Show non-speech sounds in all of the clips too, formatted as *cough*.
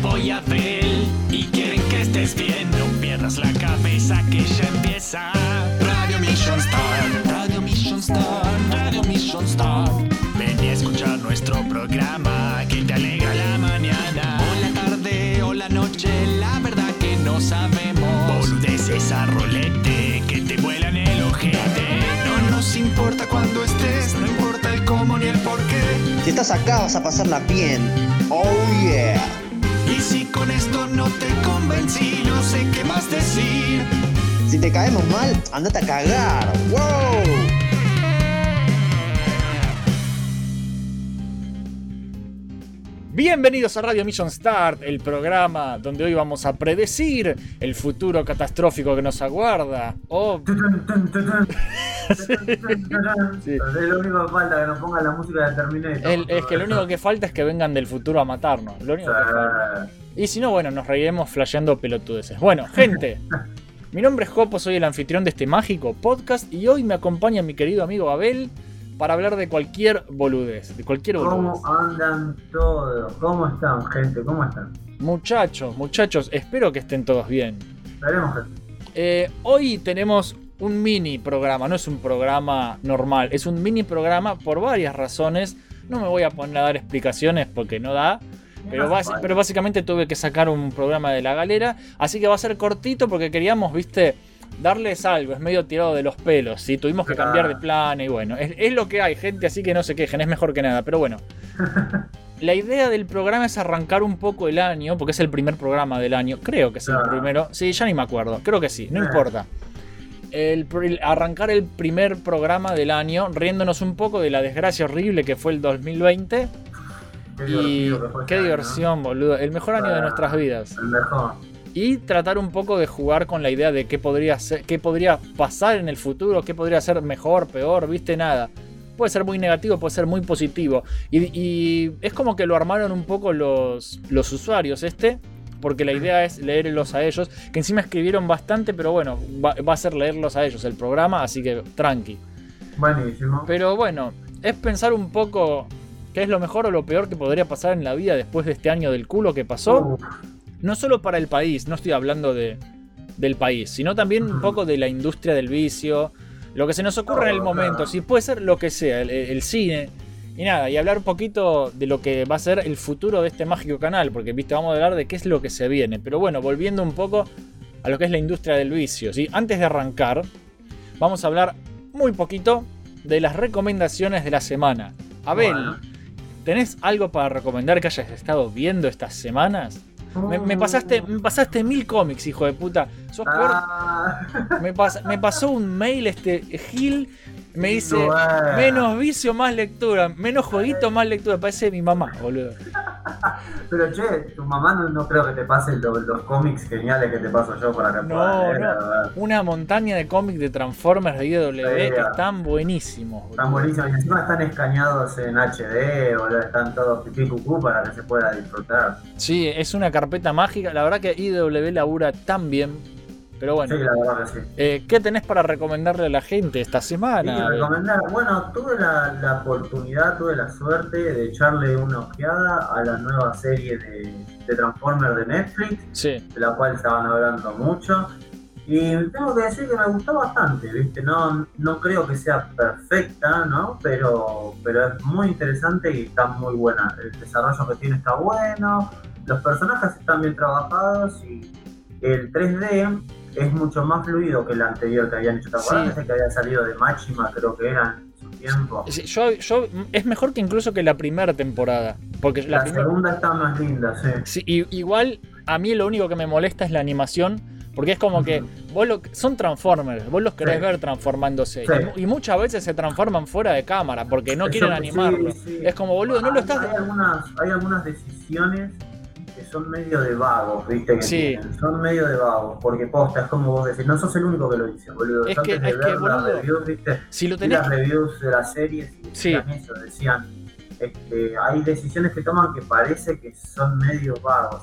Oh, Yeah. vienen Jopo y Abel y quieren que estés bien. No pierdas la cabeza que ya empieza. Radio Mission Star, Radio Mission Star, Radio Mission Star. Ven y escucha nuestro programa que te alegra la mañana. O la tarde o la noche, la verdad que no sabemos. Boludeces a rolete que te vuelan el ojete. No nos importa cuando estés, no importa el cómo ni el por qué. Si estás acá vas a pasarla bien. Oh yeah. Si con esto no te convencí, no sé qué más decir. Si te caemos mal, andate a cagar. Wow. Bienvenidos a Radio Mission Start, el programa donde hoy vamos a predecir el futuro catastrófico que nos aguarda. *laughs* O Sí. Es lo único que falta, que nos pongan la música de Terminator. el- es que lo único que falta es que vengan del futuro a matarnos. Lo único que falta. Y si no, bueno, nos reiremos flasheando pelotudeces. Bueno, gente, *laughs* mi nombre es Jopo, soy el anfitrión de este mágico podcast y hoy me acompaña mi querido amigo Abel para hablar de cualquier boludez, de cualquier boludez. ¿Cómo andan todos? ¿Cómo están, gente? ¿Cómo están? Muchachos, muchachos, espero que estén todos bien. Gente. Eh, hoy tenemos un mini programa, no es un programa normal, es un mini programa por varias razones. No me voy a poner a dar explicaciones porque no da. Pero, pero básicamente tuve que sacar un programa de la galera. Así que va a ser cortito porque queríamos, viste, darles algo. Es medio tirado de los pelos. ¿sí? Tuvimos que cambiar de plan y bueno, es, es lo que hay, gente. Así que no se quejen, es mejor que nada. Pero bueno, *laughs* la idea del programa es arrancar un poco el año, porque es el primer programa del año. Creo que es el primero. Sí, ya ni me acuerdo. Creo que sí, no Eh. importa. El, pr- el- arrancar el primer programa del año, riéndonos un poco de la desgracia horrible que fue el 2020. Qué y qué este año, diversión, boludo. El mejor año de Ah. nuestras vidas. El mejor. Y tratar un poco de jugar con la idea de qué podría ser, qué podría pasar en el futuro, qué podría ser mejor, peor, viste nada. Puede ser muy negativo, puede ser muy positivo. Y, y es como que lo armaron un poco los, los usuarios este. Porque la idea es leerlos a ellos. Que encima escribieron bastante, pero bueno, va, va a ser leerlos a ellos el programa, así que tranqui. Buenísimo. Pero bueno, es pensar un poco qué es lo mejor o lo peor que podría pasar en la vida después de este año del culo que pasó no solo para el país, no estoy hablando de, del país, sino también un poco de la industria del vicio, lo que se nos ocurre en el momento, si puede ser lo que sea, el, el cine. Y nada, y hablar un poquito de lo que va a ser el futuro de este mágico canal, porque viste, vamos a hablar de qué es lo que se viene. Pero bueno, volviendo un poco a lo que es la industria del vicio, ¿sí? Antes de arrancar, vamos a hablar muy poquito de las recomendaciones de la semana. Abel. ¿tenés algo para recomendar que hayas estado viendo estas semanas? Me, me pasaste, me pasaste mil cómics, hijo de puta. Sos. Ah, Me, pas- me pasó un mail este Gil. Me dice Bueno. menos vicio, más lectura. Menos jueguito, más lectura. Parece mi mamá, boludo. *laughs* Pero che, tu mamá no, no creo que te pase lo- los cómics geniales que te paso yo para que No, no. verdad. Una montaña de cómics de Transformers de IW que Sí. están buenísimos. boludo. Están buenísimos y encima están escaneados en HD, boludo, están todos pipí cucú para que se pueda disfrutar. Sí, es una carpeta mágica. La verdad que IW labura tan bien. Pero bueno, Sí, la verdad que sí. eh, ¿qué tenés para recomendarle a la gente esta Sí, semana? Recomendar. Bueno, tuve la, la oportunidad, tuve la suerte de echarle una ojeada a la nueva serie de, de Transformers de Netflix, Sí, de la cual estaban hablando mucho. Y tengo que decir que me gustó bastante, ¿viste? No, no creo que sea perfecta, ¿no? Pero, pero es muy interesante y está muy buena. El desarrollo que tiene está bueno, los personajes están bien trabajados y el 3D es mucho más fluido que el anterior que habían hecho. ¿Te acuerdas? Sí. Que había salido de Máxima, creo que era en su tiempo. Yo, yo, es mejor que incluso que la primera temporada. Porque la, segunda está más linda, sí. Sí, y- igual a mí lo único que me molesta es la animación. Porque es como que vos lo, son Transformers, vos los querés Sí. ver transformándose. Sí. Y mu- Y, muchas veces se transforman fuera de cámara porque no Eso- quieren animarlo. Es como, boludo, no lo Hay- estás. Hay algunas, hay algunas decisiones son medio de vagos, ¿viste? Que Sí. Son medio de vagos, porque posta, es como vos decís, no sos el único que lo dice, boludo. Es Antes que- de es que, ver las reviews, ¿viste? Si lo tenés las reviews de las series y Sí. decían eso, decían, este, hay decisiones que toman que parece que son medio vagos.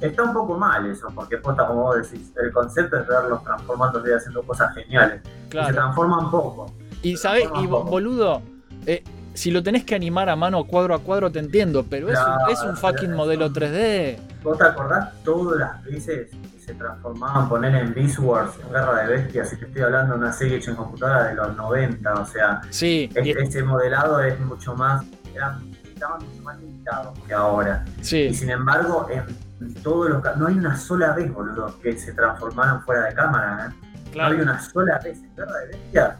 Está un poco mal eso, porque posta, como vos decís, el concepto es verlos transformándose y haciendo cosas geniales. Y se Claro. transforman poco. Y sabés, y boludo, eh, si lo tenés que animar a mano cuadro a cuadro te entiendo, pero es, un, Claro, es un fucking modelo eso- 3D. ¿Vos te acordás todas las veces que se transformaban, poner en Beast Wars, en Guerra de Bestias? Y te estoy hablando de una serie hecha en computadora de los 90, o sea, Sí, y- es- ese modelado es mucho más, estaban mucho más limitados que ahora. Y sí, sin embargo, en todos los no hay una sola vez, boludo, que se transformaran fuera de cámara, ¿eh? No hay claro. una sola vez en Guerra de Bestias.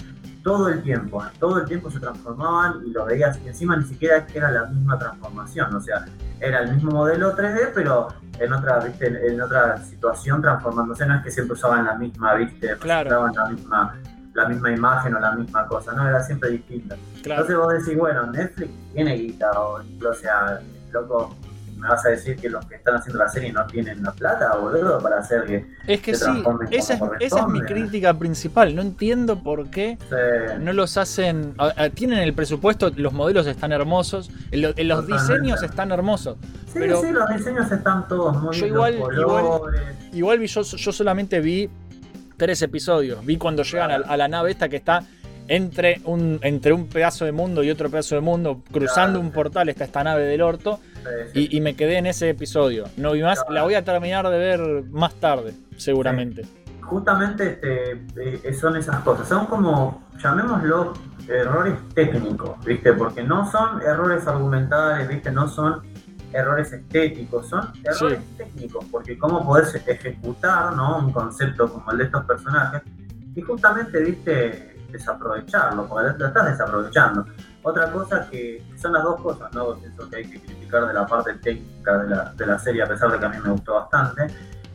Todo el tiempo, ¿eh? todo el tiempo se transformaban y lo veías, y encima ni siquiera era la misma transformación, o sea, era el mismo modelo 3D, pero en otra, viste, en, en otra situación transformándose, no es que siempre usaban la misma, viste, Claro. la misma, la misma imagen o la misma cosa, no, era siempre distinta. Claro. Entonces vos decís, bueno, Netflix tiene guita, o, o sea, loco, me vas a decir que los que están haciendo la serie no tienen la plata, boludo, para hacer que Es que se sí, esa es, esa es mi crítica principal. No entiendo por qué no los hacen. Tienen el presupuesto, los modelos están hermosos, lo- los diseños están hermosos. Sí, Pero- sí, los diseños están todos muy Yo igual- igual- vi- yo, yo solamente vi tres episodios. Vi cuando llegan a, a la nave esta que está entre un, entre un pedazo de mundo y otro pedazo de mundo, cruzando Claro. un portal, está esta nave del orto. Y, y me quedé en ese episodio. No vi más, la voy a terminar de ver más tarde, seguramente. Justamente este, eh, son esas cosas, son como, llamémoslo, errores técnicos, ¿viste? Porque no son errores argumentales, ¿viste? No son errores estéticos, son errores técnicos, porque cómo podés ejecutar, ¿no? Un concepto como el de estos personajes y justamente, ¿viste? Desaprovecharlo, porque lo estás desaprovechando. Otra cosa que son las dos cosas, ¿no? Eso que hay que criticar de la parte técnica de la, de la serie, a pesar de que a mí me gustó bastante,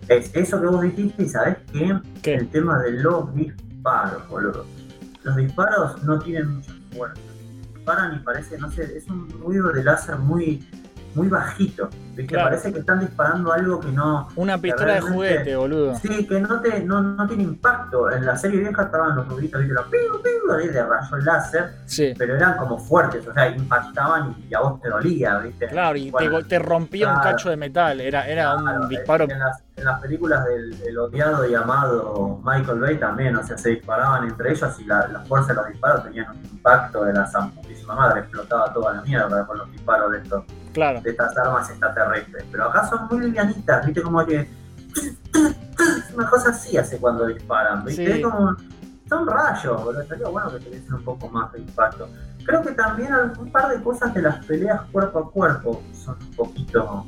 es eso que vos dijiste y sabés que ¿Qué? el tema de los disparos, boludo. Los disparos no tienen mucha fuerza. Disparan y parece, no sé, es un ruido de láser muy, muy bajito. ¿viste? Claro. Parece que están disparando algo que no. Una pistola de juguete, boludo. Sí, que no, te, no, no tiene impacto. En la serie vieja estaban los ruiditos, ¿viste? Los piu, piu, ahí de rayo láser, Sí. pero eran como fuertes, o sea, impactaban y a vos te dolía, ¿viste? Claro, y te Bueno, te, rompía un cacho de metal. Era, era Claro, un disparo. En las, en las películas del, del odiado y amado Michael Bay también, o sea, se disparaban entre ellos y la, la fuerza de los disparos tenían un impacto de la santísima madre, explotaba toda la mierda con los disparos de, estos, Claro. de estas armas extraterrestres. Pero acá son muy livianitas, viste, como que. *clears throat* Una cosa así hace cuando disparan, viste, Sí. es como. Son rayos, boludo. Estaría bueno que tuviesen un poco más de impacto. Creo que también un par de cosas de las peleas cuerpo a cuerpo son un poquito.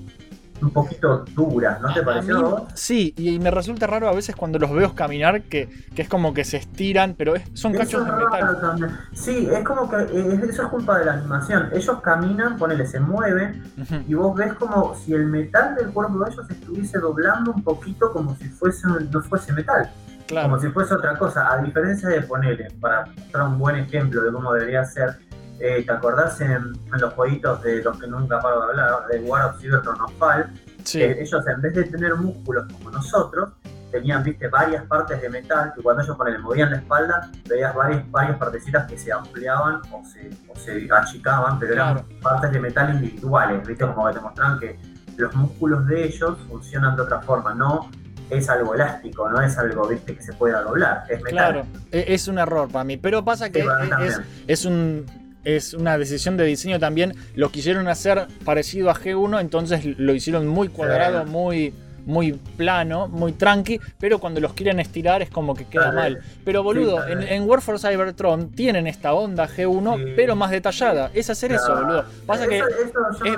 Un poquito duras, ¿no te A- pareció? a sí, y, y me resulta raro a veces cuando los veo caminar que, que es como que se estiran, pero es- son cachos de metal. también. Sí, es como que eh, eso es culpa de la animación. Ellos caminan, ponele, se mueven y vos ves como si el metal del cuerpo de ellos estuviese doblando un poquito como si fuese no fuese metal, como Claro. si fuese otra cosa. A diferencia de ponerle, para mostrar un buen ejemplo de cómo debería ser, eh, ¿te acordás en, en los jueguitos de los que nunca paro de hablar, de War of Cybertron of Fall? Sí. que ellos en vez de tener músculos como nosotros, tenían, viste, varias partes de metal que cuando ellos ponele, movían la espalda, veías varias, varias partecitas que se ampliaban o se, o se achicaban, pero eran partes de metal individuales, viste, como que te mostraban que los músculos de ellos funcionan de otra forma, no es algo elástico, no es algo, viste, que se pueda doblar, es metal. Claro, e- es un error para mí. Pero pasa que Sí, e- es, es un es una decisión de diseño también. Lo quisieron hacer parecido a G1, entonces lo hicieron muy cuadrado, muy muy plano, muy tranqui, pero cuando los quieren estirar es como que queda mal. Pero boludo, en, War for Cybertron tienen esta onda G1, Sí. pero más detallada. Es hacer eso, boludo. Pasa que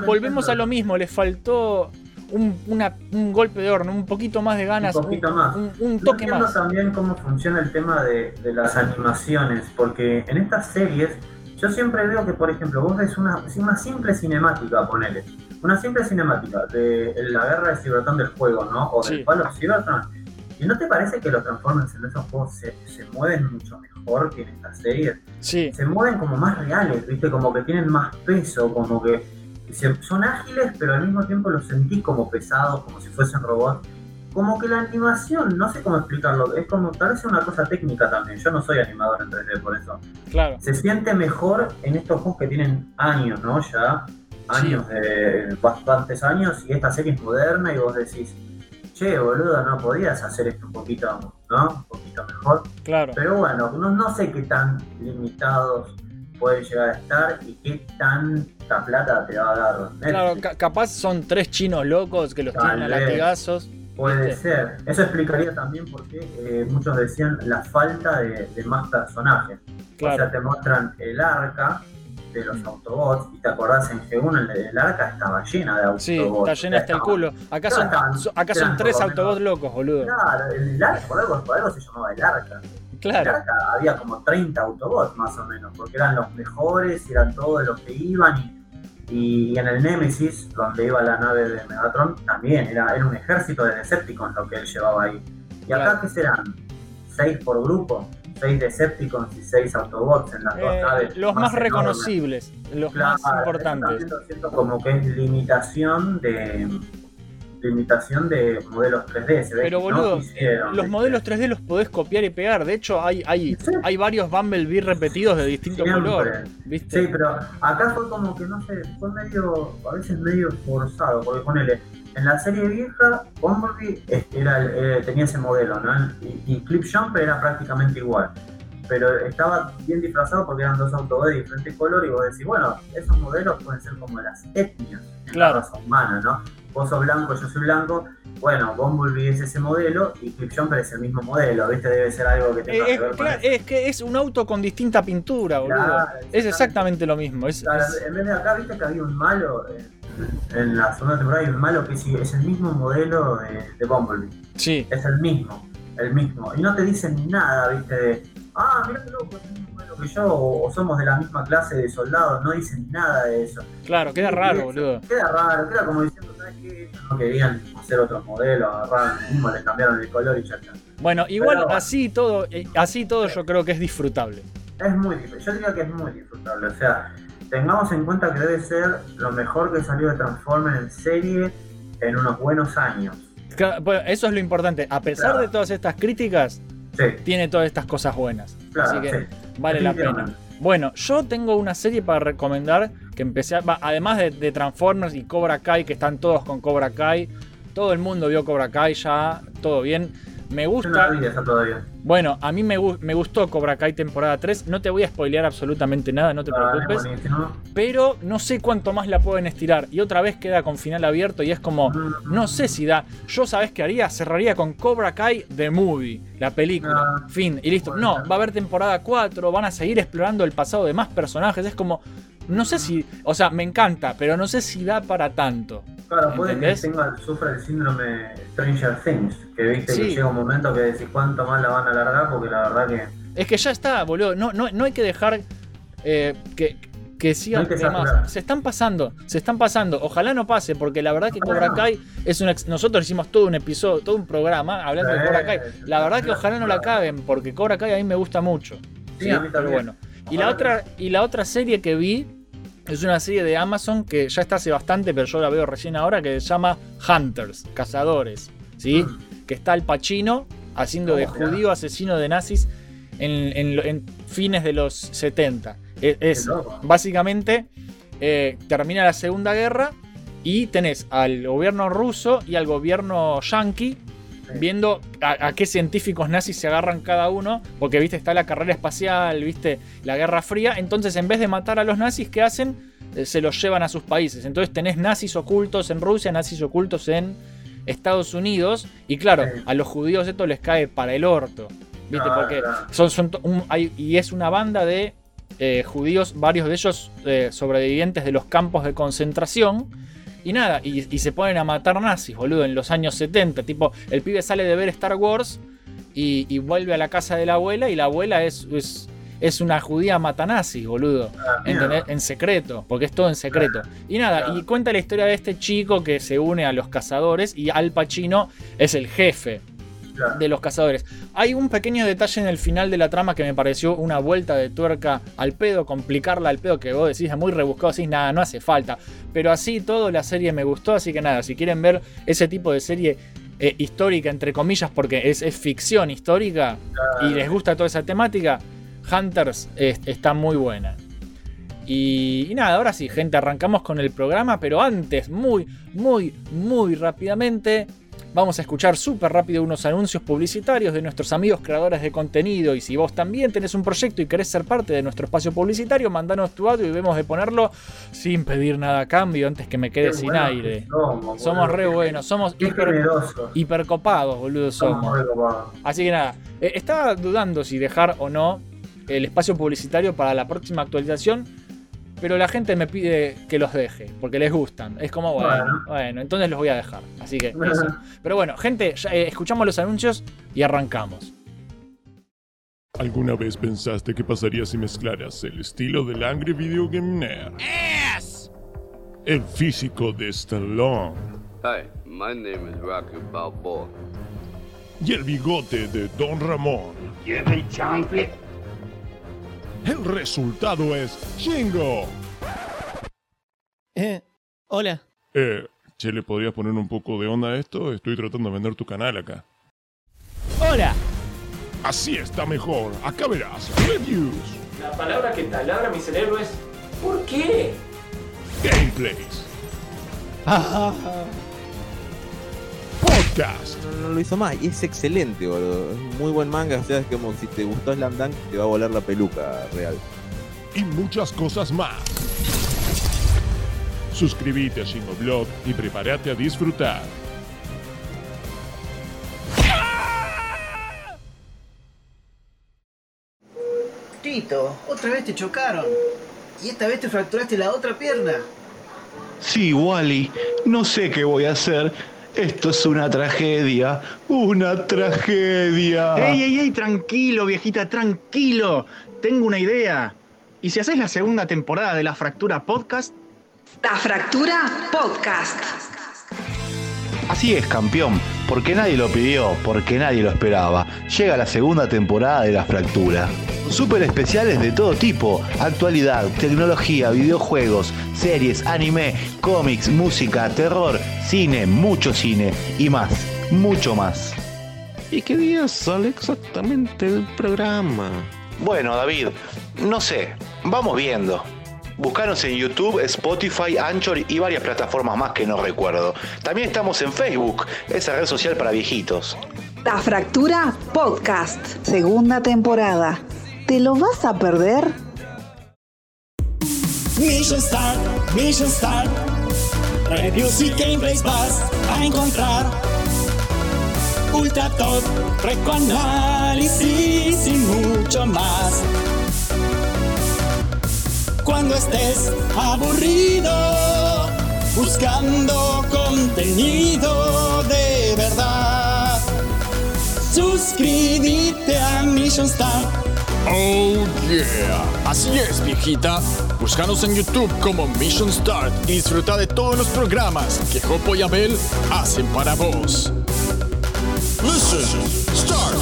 volvemos a lo mismo, les faltó un, una- un golpe de horno, un poquito más de ganas, Un poquito más. un- un No toque entiendo más. también cómo funciona el tema de, de las animaciones, porque en estas series yo siempre veo que, por ejemplo, vos ves una, una simple cinemática, ponele, una simple cinemática de la guerra de Cybertron del juego, ¿no? O del Sí. Fall of Cybertron. ¿Y no te parece que los Transformers en esos juegos se, se mueven mucho mejor que en estas series? Sí, Se mueven como más reales, ¿viste? Como que tienen más peso, como que se- son ágiles, pero al mismo tiempo los sentí como pesados, como si fuesen robots. Como que la animación, no sé cómo explicarlo, es como, parece una cosa técnica también. Yo no soy animador en 3D, por eso. Claro. Se siente mejor en estos juegos que tienen años, ¿no? Ya, años, de bastantes años, y esta serie es moderna y vos decís, che, boludo, no podías hacer esto un poquito, ¿no? Un poquito mejor. Claro. Pero bueno, no, no sé qué tan limitados pueden llegar a estar y qué tanta plata te va a dar Netflix. Claro, ca- capaz son tres chinos locos que los Tal tienen a vez. latigazos. Puede ser. Eso explicaría también por qué eh, muchos decían la falta de, de más personajes. O sea, Claro. te muestran el arca de los Autobots y te acordás en G1 el, el arca estaba llena de Autobots. Sí, está llena hasta el culo. Acá son, estaban- so- acá son tres Autobots locos, boludo. Claro, el arca, por algo, por algo se llamaba el arca. El Claro. arca había como 30 Autobots más o menos, porque eran los mejores, eran todos los que iban y, y en el Nemesis, donde iba la nave de Megatron, también era, era un ejército de Decepticons lo que él llevaba ahí. ¿Y acá qué serán? ¿Seis por grupo? ¿Seis Decepticons y seis Autobots en las dos Eh, naves? los más reconocibles, los Claro, más importantes. lo siento como que es limitación de limitación de modelos 3D. Se ve Pero, que no boludo, quisieron, Los modelos 3D los podés copiar y pegar. De hecho, hay, hay, Sí. hay varios Bumblebee repetidos de distinto Siempre. color. ¿Viste? Sí, pero acá fue como que no sé, fue medio, a veces medio forzado, porque ponele, en la serie vieja, Bumblebee era, eh, tenía ese modelo, ¿no? Y, y Clip Jumper era prácticamente igual. Pero estaba bien disfrazado porque eran dos Autobots de diferente color y vos decís, bueno, esos modelos pueden ser como las etnias Claro. la raza humana, ¿no? Vos sos blanco, yo soy blanco, bueno, Bumblebee es ese modelo y Clip Jumper es el mismo modelo, ¿viste? Debe ser algo que Eh, tenga es, que ver con claro, es que es un auto con distinta pintura, boludo. Claro, es exactamente lo mismo. Es, Claro, es- en vez de acá, viste que había un malo, en, en la segunda temporada hay un malo que sí, es el mismo modelo de, de Bumblebee, sí, es el mismo, el mismo, y no te dicen nada, viste, de, ah, mira qué loco, es el mismo modelo que yo, o, o somos de la misma clase de soldados, no dicen nada de eso. claro, queda raro, boludo. Queda raro, queda como diciendo, ¿sabes qué? No querían hacer otros modelos, agarraron el mismo, le cambiaron el color y ya está. Bueno, igual Pero así todo, eh, así todo yo creo que es disfrutable. Es muy difícil, yo diría que es muy disfrutable, o sea, tengamos en cuenta que debe ser lo mejor que salió de Transformers en serie en unos buenos años. Bueno, Eso es lo importante. A pesar Claro. de todas estas críticas, Sí, tiene todas estas cosas buenas. claro, Así que sí. vale la pena. Bueno, yo tengo una serie para recomendar que empecé, a- además de, Transformers y Cobra Kai, que están todos con Cobra Kai. Todo el mundo vio Cobra Kai ya, todo bien. Me gusta. Bueno, a mí me, me gustó Cobra Kai temporada 3. No te voy a spoilear absolutamente nada, no te Ah, es preocupes. buenísimo. Pero no sé cuánto más la pueden estirar. Y otra vez queda con final abierto y es como. No sé si da. Yo, ¿sabes qué haría? Cerraría con Cobra Kai The Movie, la película. Ah, fin, y listo. No, va a haber temporada 4, van a seguir explorando el pasado de más personajes. Es como. No sé si. O sea, me encanta, pero no sé si da para tanto. Claro, puede que tenga, sufra el síndrome Stranger Things, que viste Sí. que llega un momento que decís cuánto más la van a alargar, porque la verdad que Es que ya está, boludo. No, no, no hay que dejar eh, que, que sigan No más. Se están pasando, se están pasando. Ojalá no pase, porque la verdad que Cobra. Kai es un. ex- Nosotros hicimos todo un episodio, todo un programa hablando de Cobra Kai. La verdad que ojalá no la caguen, porque Cobra Kai a mí me gusta mucho. Sí, a mí Pero también. bueno. Y la, otra, y la otra serie que vi es una serie de Amazon que ya está hace bastante, pero yo la veo recién ahora, que se llama Hunters, Cazadores. ¿sí? Mm. Que está el Pacino haciendo de judío asesino de nazis en, en lo- en fines de los 70. Es, es- básicamente eh, termina la Segunda Guerra y tenés al gobierno ruso y al gobierno yanqui viendo a, a qué científicos nazis se agarran cada uno, porque viste, está la carrera espacial, viste, la Guerra Fría, entonces en vez de matar a los nazis, ¿qué hacen? Eh, se los llevan a sus países. Entonces tenés nazis ocultos en Rusia, nazis ocultos en Estados Unidos, y claro, a los judíos esto les cae para el orto, viste, porque son, son to- un- hay- y es una banda de eh, judíos, varios de ellos eh, sobrevivientes de los campos de concentración. Y nada, y, y se ponen a matar nazis, boludo, en los años 70. Tipo, el pibe sale de ver Star Wars y, y vuelve a la casa de la abuela y la abuela es, es, es una judía mata nazis, boludo. Ah. En secreto, porque es todo en secreto. Y nada, y cuenta la historia de este chico que se une a los cazadores y Al Pacino es el jefe de los cazadores. Hay un pequeño detalle en el final de la trama que me pareció una vuelta de tuerca al pedo, complicarla al pedo que vos decís es muy rebuscado, decís nada, no hace falta. Pero así todo la serie me gustó, así que nada, si quieren ver ese tipo de serie eh, histórica, entre comillas, porque es, es ficción histórica y les gusta toda esa temática, Hunters es- está muy buena. Y, y nada, ahora sí, gente, arrancamos con el programa, pero antes, muy, muy, muy rápidamente, vamos a escuchar súper rápido unos anuncios publicitarios de nuestros amigos creadores de contenido. Y si vos también tenés un proyecto y querés ser parte de nuestro espacio publicitario, mandanos tu audio y vemos de ponerlo sin pedir nada a cambio antes que me quede Qué sin aire. Somos, re buenos, somos hiper, hipercopados, boludo, somos. Somos. Así que nada, eh, estaba dudando si dejar o no el espacio publicitario para la próxima actualización, pero la gente me pide que los deje, porque les gustan. Es como, bueno, Bueno. bueno, entonces los voy a dejar. Así que *laughs* eso. Pero bueno, gente, ya, eh, escuchamos los anuncios y arrancamos. ¿Alguna vez pensaste qué pasaría si mezclaras el estilo del Angry Video Game Nerd? El físico de Stallone Hi, my name is Rocky Balboa. y el bigote de Don Ramón. El resultado es Chingo. Eh, hola. Eh, che, ¿le podrías poner un poco de onda a esto? Estoy tratando de vender tu canal acá. Hola. Así está mejor. Acá verás. Reviews, La palabra que taladra mi cerebro es ¿por qué? gameplays, Ah, podcast, no, no lo hizo más y es excelente, boludo. Es un muy buen manga, o sea, es como si te gustó Slam Dunk, te va a volar la peluca real. y muchas cosas más. Suscríbete a Shingoblog y prepárate a disfrutar. Tito, otra vez te chocaron. Y esta vez te fracturaste la otra pierna. Sí, Wally, no sé qué voy a hacer. Esto es una tragedia, una tragedia. ¡Ey, ey, ey! Tranquilo, viejita, tranquilo. Tengo una idea. ¿Y si haces la segunda temporada de La Fractura Podcast? La Fractura Podcast. Así es, campeón, porque nadie lo pidió, porque nadie lo esperaba. Llega la segunda temporada de La Fractura. Super especiales de todo tipo, actualidad, tecnología, videojuegos, series, anime, cómics, música, terror, cine, mucho cine y más, mucho más. ¿Y qué día sale exactamente el programa? Bueno, David, no sé, vamos viendo. Buscanos en YouTube, Spotify, Anchor y varias plataformas más que no recuerdo. También estamos en Facebook, esa red social para viejitos. La Fractura Podcast. Segunda temporada. ¿Te lo vas a perder? Mission Start, Mission Start. Reviews y gameplays vas a encontrar. Ultra Top, Recoanálisis y mucho más. Cuando estés aburrido, buscando contenido de verdad, suscríbete a Mission Start. Oh yeah, así es viejita. Búscanos en YouTube como Mission Start y disfruta de todos los programas que Jopo y Abel hacen para vos. Mission Start.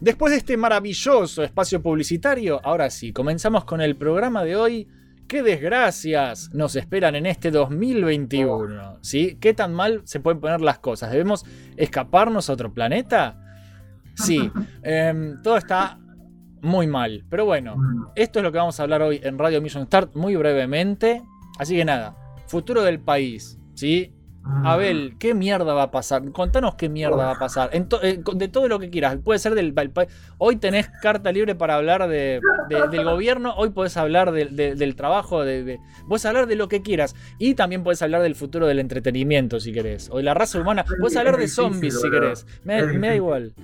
Después de este maravilloso espacio publicitario, ahora sí, comenzamos con el programa de hoy. ¿Qué desgracias nos esperan en este 2021? ¿Sí? ¿Qué tan mal se pueden poner las cosas? ¿Debemos escaparnos a otro planeta? Sí, *laughs* em, todo está muy mal. Pero bueno, esto es lo que vamos a hablar hoy en Radio Mission Start muy brevemente. Así que nada, futuro del país, ¿sí? Abel, ¿qué mierda va a pasar? Contanos qué mierda va a pasar. Eh, de todo lo que quieras. Puede ser del, del pa- Hoy tenés carta libre para hablar de, de- del gobierno. Hoy podés hablar de- de- del trabajo. De, Podés hablar de lo que quieras. Y también podés hablar del futuro del entretenimiento si querés. O de la raza humana. Podés hablar de zombies si querés. Me, me da igual.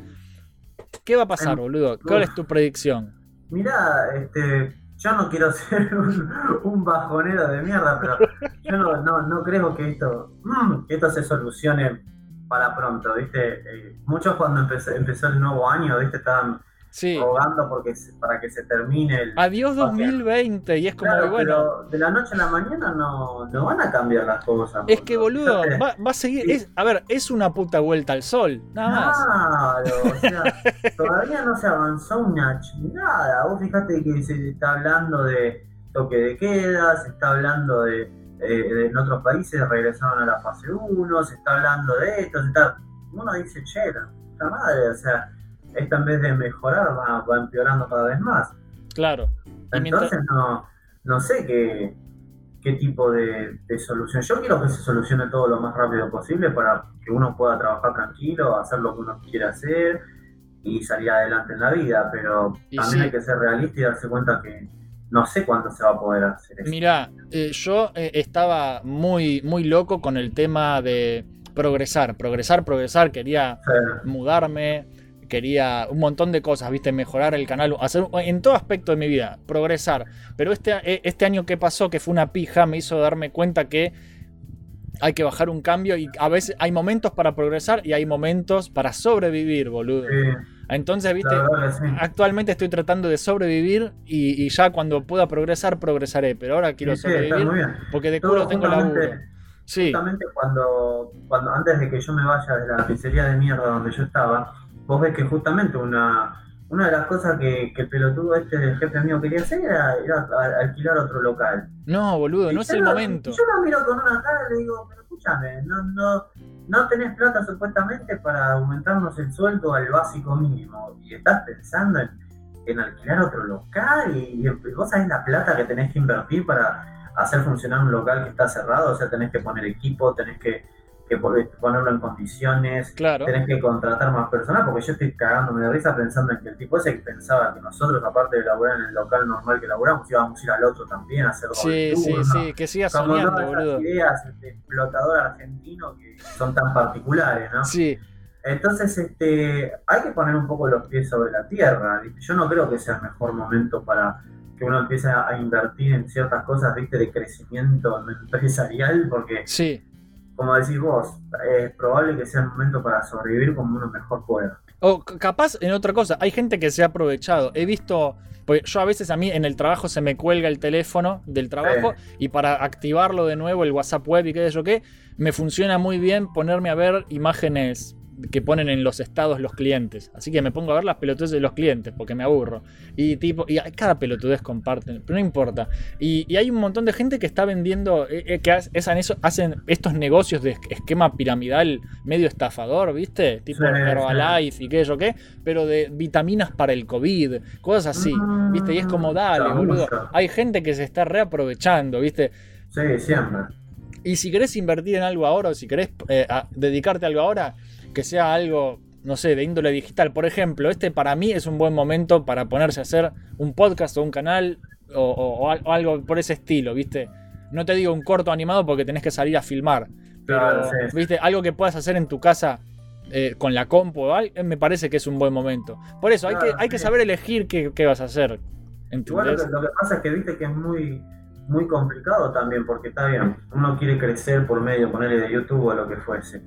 ¿Qué va a pasar, boludo? ¿Cuál es tu predicción? Mirá, este, yo no quiero *laughs* ser un, un bajonero de mierda, pero yo no, no, no creo que esto, mm, que esto se solucione para pronto, ¿viste? Eh, muchos cuando empezó, empezó el nuevo año, ¿viste? Estaban Sí. rogando porque se- para que se termine el. Adiós 2020 y es como Claro, bueno. pero de la noche a la mañana no, no van a cambiar las cosas. Es que boludo, *laughs* va, va a seguir. es- a ver, es una puta vuelta al sol, nada más. Claro, o sea, *laughs* todavía no se avanzó una chingada. Vos fijate que se está hablando de toque de queda, se está hablando de, eh, en otros países regresaron a la fase 1, se está hablando de esto, se está... Uno dice, che, la madre, o sea, esto en vez de mejorar va, va empeorando cada vez más. Claro. Mientras- Entonces no, no sé qué, qué tipo de, de solución. Yo quiero que se solucione todo lo más rápido posible para que uno pueda trabajar tranquilo, hacer lo que uno quiere hacer y salir adelante en la vida, pero Y también sí. hay que ser realista y darse cuenta que no sé cuándo se va a poder hacer eso. Mirá, eh, yo eh, estaba muy, muy loco con el tema de progresar, progresar, progresar. Quería mudarme, quería un montón de cosas, viste, mejorar el canal, hacer en todo aspecto de mi vida, progresar. Pero este, eh, este año que pasó, que fue una pija, me hizo darme cuenta que hay que bajar un cambio y a veces hay momentos para progresar y hay momentos para sobrevivir, boludo. Entonces, viste, verdad sí. actualmente estoy tratando de sobrevivir y, y ya cuando pueda progresar, progresaré. Pero ahora quiero Sí, sí, sobrevivir porque de Todo culo tengo laburo. Sí. Justamente cuando, cuando antes de que yo me vaya de la pizzería de mierda donde yo estaba, vos ves que justamente una, una de las cosas que, que el pelotudo este del jefe mío quería hacer era, era alquilar otro local. No, boludo, Y no es el lo- momento. Yo lo miro con una cara y le digo, pero escúchame, no, no, no tenés plata supuestamente para aumentarnos el sueldo al básico mínimo y estás pensando en, en alquilar otro local y, y vos sabés la plata que tenés que invertir para hacer funcionar un local que está cerrado, o sea, tenés que poner equipo, tenés que, que poder ponerlo en condiciones, Claro. tenés que contratar más personal, porque yo estoy cagándome de risa pensando en que el tipo ese que pensaba que nosotros, aparte de laburar en el local normal que laburamos, íbamos a ir al otro también a hacer Sí, sí, sí, que siga Como soñando, todas esas boludo. ideas de explotador argentino que son tan particulares, ¿no? Sí. Entonces, este, hay que poner un poco los pies sobre la tierra. ¿viste? Yo no creo que sea el mejor momento para que uno empiece a invertir en ciertas cosas, ¿viste? De crecimiento empresarial, porque, Sí. Como decís vos, es probable que sea el momento para sobrevivir como uno mejor pueda. O capaz en otra cosa, hay gente que se ha aprovechado. He visto, porque yo a veces a mí en el trabajo se me cuelga el teléfono del trabajo y para activarlo de nuevo el WhatsApp web y qué sé yo qué, me funciona muy bien ponerme a ver imágenes que ponen en los estados los clientes. Así que me pongo a ver las pelotudes de los clientes porque me aburro. Y tipo, y cada pelotudez comparten, pero no importa. Y, y hay un montón de gente que está vendiendo, eh, eh, que ha- hacen, eso, hacen estos negocios de esquema piramidal medio estafador, ¿viste? Tipo Sí, Herbalife y qué yo qué, pero de vitaminas para el COVID, cosas así, ¿viste? Y es como, dale, boludo. Hay gente que se está reaprovechando, ¿viste? Sí, siempre. Y si querés invertir en algo ahora o si querés eh, a- dedicarte a algo ahora, que sea algo, no sé, de índole digital. Por ejemplo, este para mí es un buen momento para ponerse a hacer un podcast o un canal o, o- o al- o algo por ese estilo, ¿viste? No te digo un corto animado porque tenés que salir a filmar. Pero, Claro, sí. ¿viste? Algo que puedas hacer en tu casa eh, con la compu algo, eh, me parece que es un buen momento. Por eso, hay, que, hay que saber elegir qué, qué vas a hacer. Igual lo ¿Entendés? que, lo que pasa es que viste que es muy, muy complicado también, porque está bien, uno quiere crecer por medio, ponerle de YouTube o lo que fuese.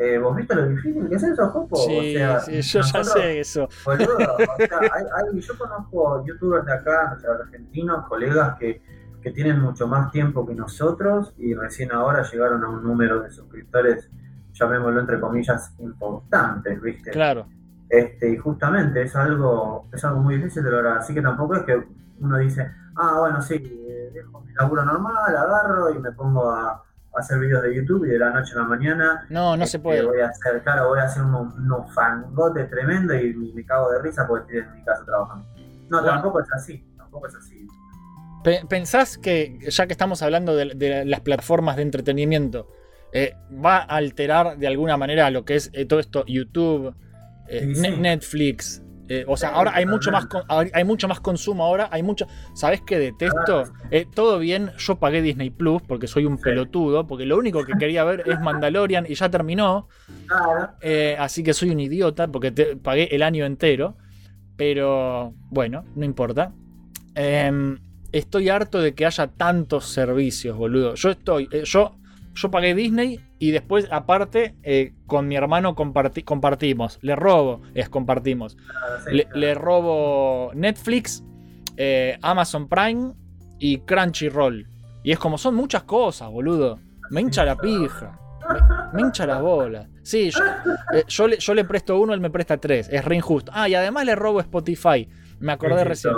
Eh, ¿Vos viste lo difícil que es eso, Jopo? Sí, o sea, sí, yo ya sé eso. Boludo, o *laughs* sea, hay, hay- yo conozco youtubers de acá, o sea, argentinos, colegas que, que tienen mucho más tiempo que nosotros y recién ahora llegaron a un número de suscriptores, llamémoslo entre comillas, importantes, ¿viste? Claro. Este, y justamente es algo, es algo muy difícil de lograr, así que tampoco es que uno dice, ah, bueno, sí, eh, dejo mi laburo normal, agarro y me pongo a, a hacer videos de YouTube y de la noche a la mañana No, no se este, puede. Voy a hacer, claro, voy a hacer unos, unos fangotes tremendos y me, cago de risa porque estoy en mi casa trabajando. No, Bueno. tampoco es así, tampoco es así. Pe- ¿Pensás que, ya que estamos hablando de, de las plataformas de entretenimiento, eh, va a alterar de alguna manera lo que es eh, todo esto YouTube, eh, Sí, sí. Ne- Netflix? Eh, o sea, ahora hay mucho, más con- hay mucho más consumo ahora, hay mucho... ¿Sabés qué detesto? Eh, todo bien, yo pagué Disney Plus porque soy un pelotudo, porque lo único que quería ver es Mandalorian y ya terminó. Eh, así que soy un idiota porque te- pagué el año entero. Pero bueno, no importa. Em, estoy harto de que haya tantos servicios, boludo. Yo estoy. yo, yo pagué Disney y después, aparte, eh, con mi hermano comparti- compartimos. Le robo, es compartimos. Le, le robo Netflix, eh, Amazon Prime y Crunchyroll. Y es como, son muchas cosas, boludo. Me hincha la pija. Me, me hincha las bolas. Sí, yo, eh, yo le, yo le presto uno, él me presta tres. Es re injusto. Ah, y además le robo Spotify. Me acordé recién.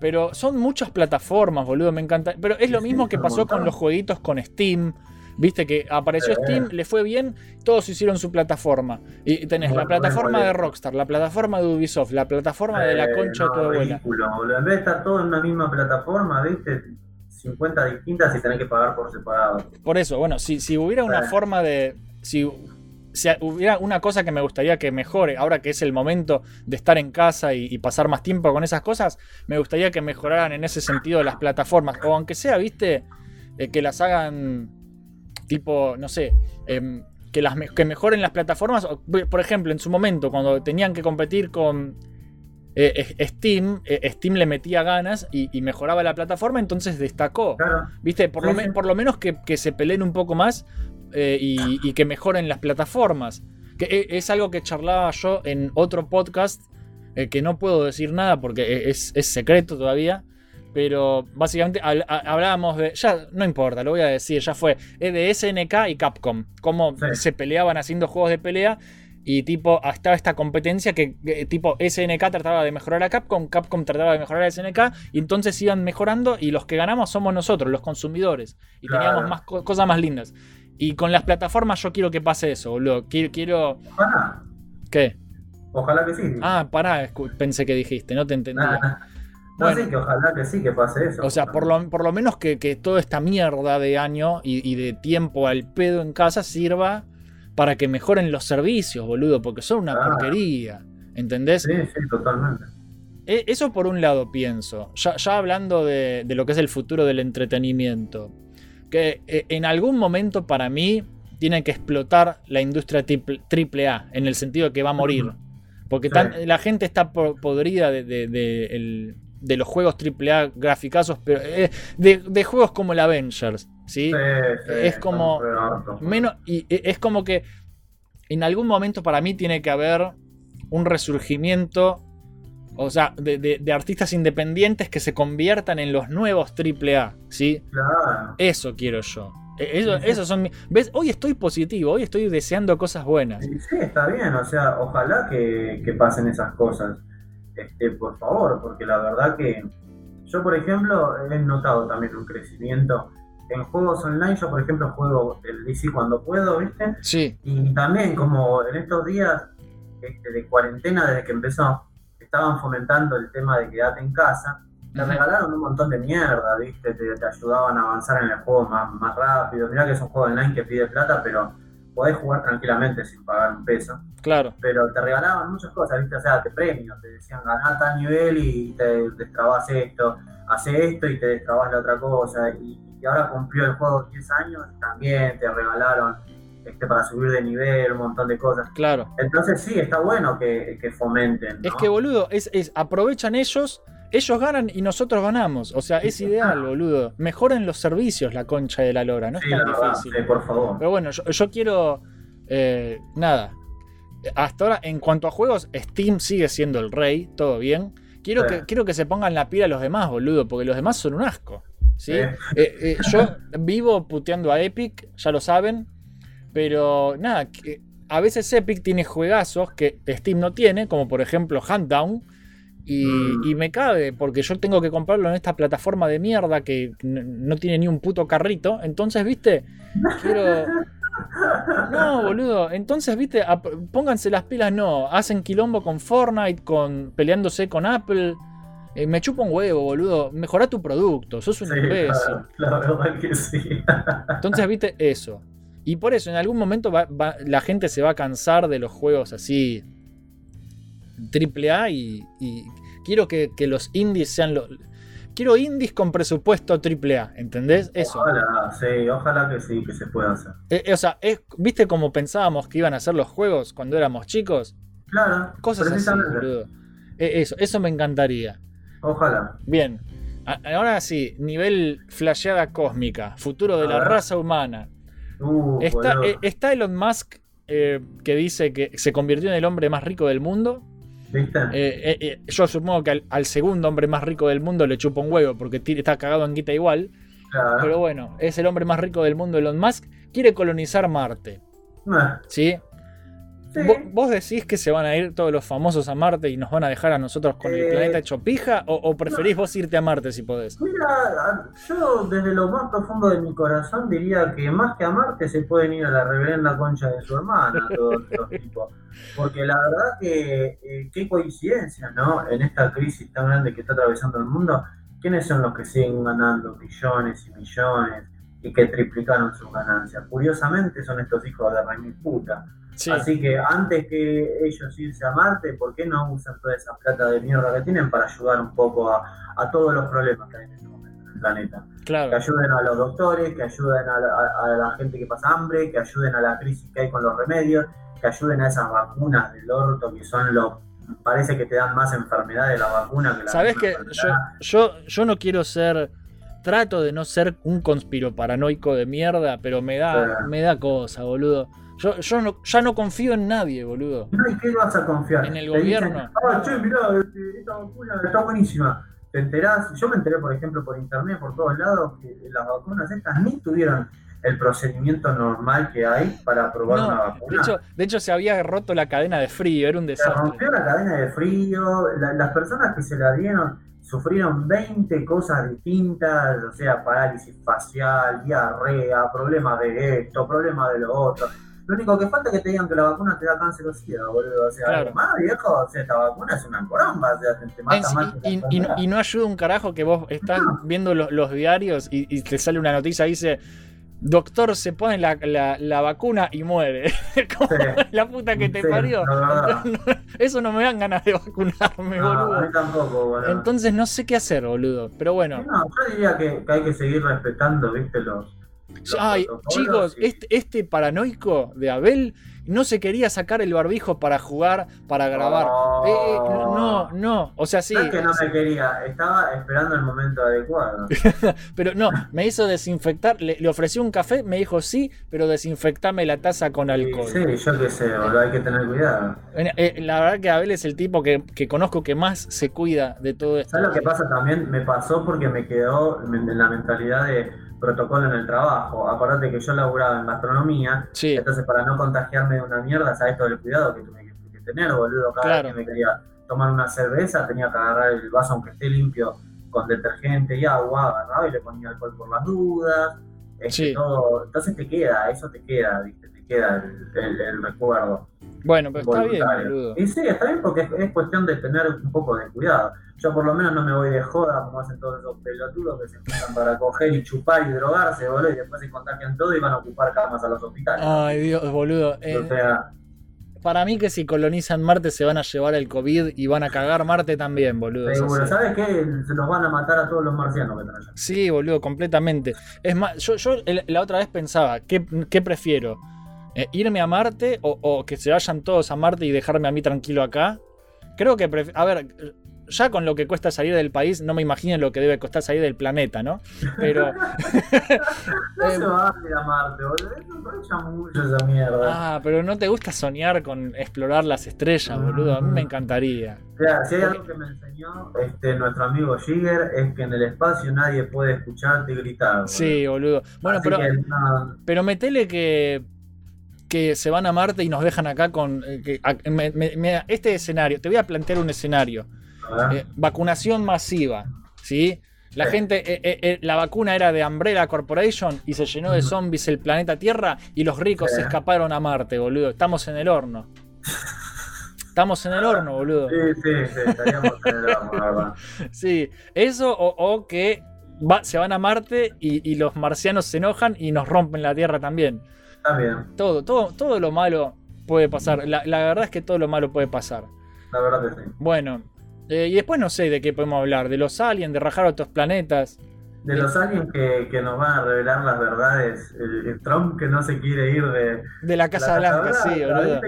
Pero son muchas plataformas, boludo, me encanta. Pero es lo mismo que pasó con los jueguitos con Steam. Viste que apareció Sí. Steam, le fue bien, todos hicieron su plataforma. Y tenés la plataforma de Rockstar, la plataforma de Ubisoft, la plataforma de la Eh, concha de no, tu abuela. ridículo, boludo. En vez de estar todo en una misma plataforma, ¿viste? 50 distintas y tenés que pagar por separado. Por eso, bueno, si, si hubiera una Eh. forma de. Si, si hubiera una cosa que me gustaría que mejore, ahora que es el momento de estar en casa y, y pasar más tiempo con esas cosas, me gustaría que mejoraran en ese sentido las plataformas. O aunque sea, viste, Eh, que las hagan tipo, no sé, em, que, las que mejoren las plataformas. Por ejemplo, en su momento, cuando tenían que competir con eh, eh, Steam, eh, Steam le metía ganas y, y mejoraba la plataforma, entonces destacó. ¿Viste? Por, Sí, lo, sí. por lo menos que, que se peleen un poco más y, y que mejoren las plataformas. Que es algo que charlaba yo en otro podcast, que no puedo decir nada porque es, es secreto todavía. Pero básicamente a- hablábamos de. Ya no importa, lo voy a decir, ya fue. Es de SNK y Capcom. Cómo se peleaban haciendo juegos de pelea. Y tipo, estaba esta competencia que, que tipo SNK trataba de mejorar a Capcom, Capcom trataba de mejorar a SNK, y entonces iban mejorando y los que ganamos somos nosotros, los consumidores. Y Claro. teníamos más co- cosas más lindas. Y con las plataformas yo quiero que pase eso, boludo. Quiero... quiero... Ojalá, ¿Qué? ojalá que sí. Ah, pará, pensé que dijiste, no te entendí. No, Bueno. sí, que ojalá que sí, que pase eso. O sea, por lo, por lo menos que, que toda esta mierda de año y, y de tiempo al pedo en casa sirva para que mejoren los servicios, boludo, porque son una Ah. porquería. ¿Entendés? Sí, sí, totalmente. E- Eso por un lado pienso. Ya, ya hablando de, de lo que es el futuro del entretenimiento. Que eh, en algún momento para mí tiene que explotar la industria triple, triple A, en el sentido de que va a morir. Porque Sí. la gente está po- podrida de, de- de el- de los juegos AAA graficazos, pero eh, de, de juegos como el Avengers. ¿sí? Sí, sí, es como. Menos, y e- es como que en algún momento para mí tiene que haber un resurgimiento. O sea, de, de- de artistas independientes que se conviertan en los nuevos AAA, ¿sí? Claro. Eso quiero yo. E- Eso, Sí, sí. esos son ¿Ves? Hoy estoy positivo, hoy estoy deseando cosas buenas. Sí, sí, está bien, o sea, ojalá que, que pasen esas cosas, este, por favor, porque la verdad que yo, por ejemplo, he notado también un crecimiento en juegos online. Yo, por ejemplo, juego el DC cuando puedo, ¿viste? Sí. Y también, como en estos días este, de cuarentena, desde que empezó, estaban fomentando el tema de quedarte en casa, te regalaron un montón de mierda, ¿viste? Te, te ayudaban a avanzar en el juego más, más rápido. Mirá que es un juego online que pide plata, pero podés jugar tranquilamente sin pagar un peso. Claro. Pero te regalaban muchas cosas, ¿viste? O sea, te premios, te decían ganar tal nivel y te destrabas esto, hace esto y te destrabas la otra cosa. Y, y ahora cumplió el juego 10 años, también te regalaron este, para subir de nivel, un montón de cosas. Claro. Entonces sí, está bueno que, que fomenten. ¿no? Es que, boludo, es, es- aprovechan ellos, ellos ganan y nosotros ganamos. O sea, es ideal, boludo. Mejoren los servicios, la concha de la lora, no es Sí, tan difícil. sí, por favor. Pero bueno, yo, yo quiero. eh, nada. Hasta ahora, en cuanto a juegos, Steam sigue siendo el rey, todo bien. Quiero, Sí. que, quiero que se pongan la pila los demás, boludo, porque los demás son un asco. ¿sí? Eh, eh, yo vivo puteando a Epic, ya lo saben. Pero nada, que a veces Epic tiene juegazos que Steam no tiene, como por ejemplo Handdown. Y, y me cabe, porque yo tengo que comprarlo en esta plataforma de mierda que no tiene ni un puto carrito. Entonces, viste, quiero. *laughs* No, boludo. Entonces, viste, pónganse las pilas, no. Hacen quilombo con Fortnite, con peleándose con Apple. Eh, me chupa un huevo, boludo. Mejorá tu producto, sos un Sí, imbécil. la, la verdad que sí. *laughs* Entonces, viste, eso. Y por eso, en algún momento va- va- la gente se va a cansar de los juegos así. Triple A y, y quiero que, que los indies sean los. Quiero indies con presupuesto triple A, ¿entendés? Eso. Ojalá, sí, ojalá que sí, que se pueda hacer. Eh, eh, o sea, es, ¿viste cómo pensábamos que iban a ser los juegos cuando éramos chicos? Claro, Cosas así, boludo. Eh, eso, eso me encantaría. Ojalá. Bien. Ahora sí, nivel flasheada cósmica, futuro de la raza humana. Uh, Está, eh, Elon Musk eh, que dice que se convirtió en el hombre más rico del mundo. Eh, eh, eh, yo supongo que al, al segundo hombre más rico del mundo le chupa un huevo porque está cagado en guita igual. Claro. Pero bueno, es el hombre más rico del mundo, Elon Musk. Quiere colonizar Marte. Ah, ¿Sí? Sí. ¿Vo- ¿Vos decís que se van a ir todos los famosos a Marte y nos van a dejar a nosotros con el Eh, planeta hecho pija? ¿O, o preferís vos irte a Marte si podés? Mira, yo desde lo más profundo de mi corazón diría que más que a Marte se pueden ir a la reverenda concha de su hermana, *laughs* todos estos tipos. Porque la verdad que eh, qué coincidencia, ¿no? En esta crisis tan grande que está atravesando el mundo, ¿quiénes son los que siguen ganando millones y millones y que triplicaron sus ganancias? Curiosamente son estos hijos de remil puta. Sí. Así que antes que ellos irse a Marte, ¿por qué no usan toda esa plata de mierda que tienen para ayudar un poco a, a todos los problemas que hay en este momento en el planeta? Claro. Que ayuden a los doctores, que ayuden a la, a- a la gente que pasa hambre, que ayuden a la crisis que hay con los remedios, que ayuden a esas vacunas del orto que son lo... Parece que te dan más enfermedades la vacuna que la misma que yo, yo, yo no quiero ser. Trato de no ser un conspiro paranoico de mierda, pero me da, me da cosa, boludo. Yo, yo no, ya no confío en nadie, boludo. No, ¿y qué vas a confiar? En el Te dicen, gobierno. ah, che, mirá, esta vacuna está buenísima. Te enterás, yo me enteré, por ejemplo, por internet, por todos lados, que las vacunas estas ni tuvieron el procedimiento normal que hay para probar una No, vacuna. de hecho, de hecho, se había roto la cadena de frío, era un se desastre. rompió la cadena de frío, la- las personas que se la dieron sufrieron 20 cosas distintas, o sea, parálisis facial, diarrea, problemas de esto, problemas de lo otro. Lo único que falta es que te digan que la vacuna te da cáncer o sida, boludo. O sea, Claro. más viejo, o sea, esta vacuna es una poromba, o sea, te, te mata más y, y- no ayuda un carajo que vos estás viendo los, los diarios y, y te sale una noticia y dice. Doctor se pone la, la- la vacuna y muere. *laughs* Como la puta que te Sí, parió. *laughs* Eso no me dan ganas de vacunarme, boludo. a mí tampoco, boludo. Entonces no sé qué hacer, boludo. Pero bueno. No, yo diría que, que hay que seguir respetando, viste, los... Ay, chicos, este, este paranoico de Abel no se quería sacar el barbijo para jugar, para grabar. Eh, eh, no, no. O sea, sí. No es que no me quería, estaba esperando el momento adecuado. *laughs* Pero no, me hizo desinfectar. Le, le ofrecí un café, me dijo sí, pero desinfectame la taza con alcohol. Sí, yo qué sé, boludo, hay que tener cuidado. Eh, La verdad que Abel es el tipo que, que conozco que más se cuida de todo esto. ¿Sabes lo que pasa también? Me pasó porque me quedó en la mentalidad de protocolo en el trabajo. Acordate que yo laburaba en gastronomía, entonces para no contagiarme de una mierda, ¿sabes todo el cuidado que tuve que, que tener, boludo? Cada Claro. vez que me quería tomar una cerveza, tenía que agarrar el vaso aunque esté limpio con detergente y agua, agarraba y le ponía alcohol por las dudas. este, Sí. todo. Entonces te queda, eso te queda, ¿viste? Queda el, el- el recuerdo. Bueno, pero está bien, boludo. Y sí, está bien porque es, es cuestión de tener un poco de cuidado. Yo por lo menos no me voy de joda como hacen todos esos pelotudos que se juntan para coger y chupar y drogarse, boludo, y después se contagian todo y van a ocupar camas a los hospitales. Ay, Dios, boludo. Eh, o sea, para mí que si colonizan Marte se van a llevar el COVID y van a cagar Marte también, boludo. seguro. así. ¿Sabes qué? Se los van a matar a todos los marcianos que allá. Sí, boludo, completamente. Es más, yo, yo la otra vez pensaba, ¿qué, qué prefiero? Eh, ¿Irme a Marte o, o que se vayan todos a Marte y dejarme a mí tranquilo acá? Creo que, a ver, ya con lo que cuesta salir del país, no me imagino lo que debe costar salir del planeta, ¿no? Pero, *laughs* No *laughs* se va a ir a Marte, boludo. Mucho esa mierda. ah, pero no te gusta soñar con explorar las estrellas, boludo. A mí me encantaría. Mira, si hay algo que me enseñó este, nuestro amigo Jigger es que en el espacio nadie puede escucharte gritar. boludo. Sí, boludo. Bueno, Así pero, que, no, pero metele que, que se van a Marte y nos dejan acá con... eh, que- a- me- me- me- este escenario, te voy a plantear un escenario. Eh, vacunación masiva, ¿sí? La gente, eh, la vacuna era de Umbrella Corporation y se llenó de zombies el planeta Tierra y los ricos se escaparon a Marte, boludo. Estamos en el horno. Estamos en el horno, boludo. Sí, sí, sí, estaríamos en el horno, la verdad. *laughs* Sí, eso o, o que va- se van a Marte y, y los marcianos se enojan y nos rompen la Tierra también. Todo, todo, todo lo malo puede pasar. La, la verdad es que todo lo malo puede pasar. la verdad que sí. Bueno, eh, y después no sé de qué podemos hablar. De los aliens, de rajar otros planetas. De los aliens que, que nos van a revelar las verdades, el, el Trump que no se quiere ir de, De la Casa la Blanca, sí, boludo.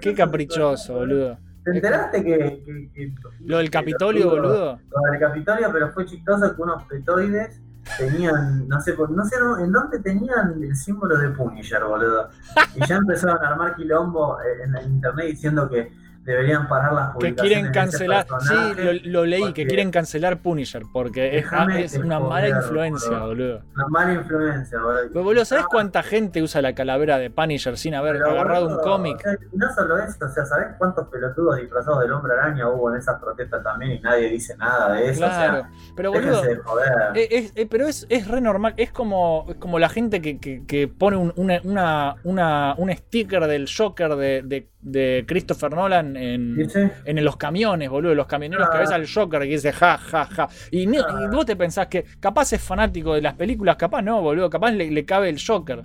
Qué caprichoso, boludo. ¿Te enteraste que, que- que- Lo del Capitolio, boludo. Lo del Capitolio, pero fue chistoso que unos petoides tenían, no sé, no sé en dónde tenían el símbolo de Punisher, boludo. Y ya *laughs* empezaron a armar quilombo en, en internet diciendo que deberían parar las Que publicaciones. quieren de ese cancelar, sí, lo, lo leí, que quieren cancelar Punisher porque es, de una mala influencia, boludo. boludo. Una mala influencia, boludo. Pero boludo, ¿sabes cuánta gente usa la calavera de Punisher sin haber Pero, agarrado boludo, un cómic? o sea, y no solo eso, o sea, ¿sabés cuántos pelotudos disfrazados del hombre araña hubo en esas protestas también y nadie dice nada de eso? Claro, o sea, pero boludo, de joder. Eh, es- eh, pero es, es re normal, es como, es como la gente que, que- que pone un, una, una, una- un sticker del Joker de, de- de Christopher Nolan en, en los camiones, boludo, los camioneros que Ah. ves al Joker que dice ja, ja, ja. Y, ni- y vos te pensás que capaz es fanático de las películas, capaz no, boludo, capaz le, le cabe el Joker.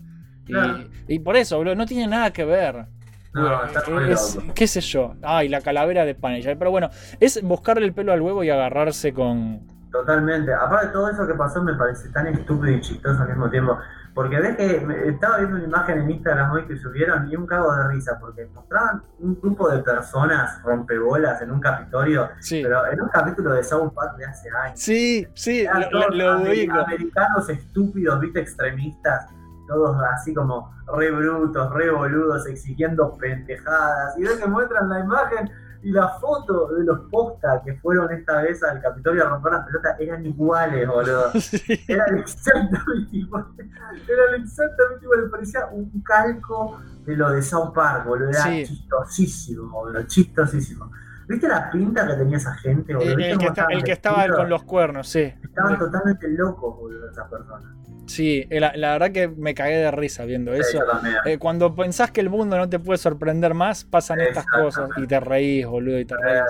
Y, y por eso, boludo, no tiene nada que ver. No, está Es- qué sé yo. Ay, la calavera de Punisher. Pero bueno, es buscarle el pelo al huevo y agarrarse con, Totalmente. Aparte de todo eso que pasó me parece tan estúpido y chistoso al mismo tiempo. Porque ves que me- estaba viendo una imagen en Instagram hoy que subieron y un cago de risa porque mostraban un grupo de personas rompebolas en un capitorio, Sí. pero en un capítulo de South Park de hace años. Sí, sí, lo, lo- amer- americanos estúpidos, viste, extremistas, todos así como re brutos, re boludos, exigiendo pendejadas. Y ves que muestran la imagen y la foto de los postas que fueron esta vez al Capitolio a romper las pelotas eran iguales, boludo. *laughs* Eran exactamente iguales. Eran exactamente iguales. Parecía un calco de lo de South Park, boludo. Era Sí. chistosísimo, boludo. Chistosísimo. ¿Viste la pinta que tenía esa gente? El, ¿Viste el que cómo está- estaban el que estaba con los cuernos, sí. Estaban totalmente locos, boludo, esas personas. Sí, eh, la, la verdad que me cagué de risa viendo Sí, eso. Eh, cuando pensás que el mundo no te puede sorprender más, pasan estas cosas y te reís, boludo, y te reís.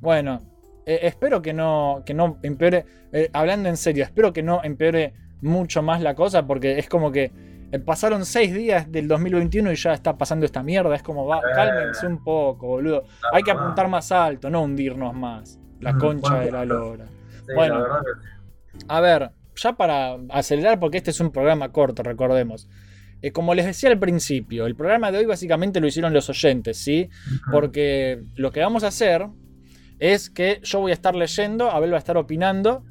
Bueno, eh, espero que no, que no empeore, eh, hablando en serio, espero que no empeore mucho más la cosa porque es como que pasaron seis días del 2021 y ya está pasando esta mierda. Es como, va, cálmense un poco, boludo. Hay que apuntar más alto, no hundirnos más. La concha de la lora. Bueno. A ver, ya para acelerar, porque este es un programa corto, recordemos. Eh, como les decía al principio, el programa de hoy básicamente lo hicieron los oyentes, ¿sí? Porque lo que vamos a hacer es que yo voy a estar leyendo, Abel va a estar opinando,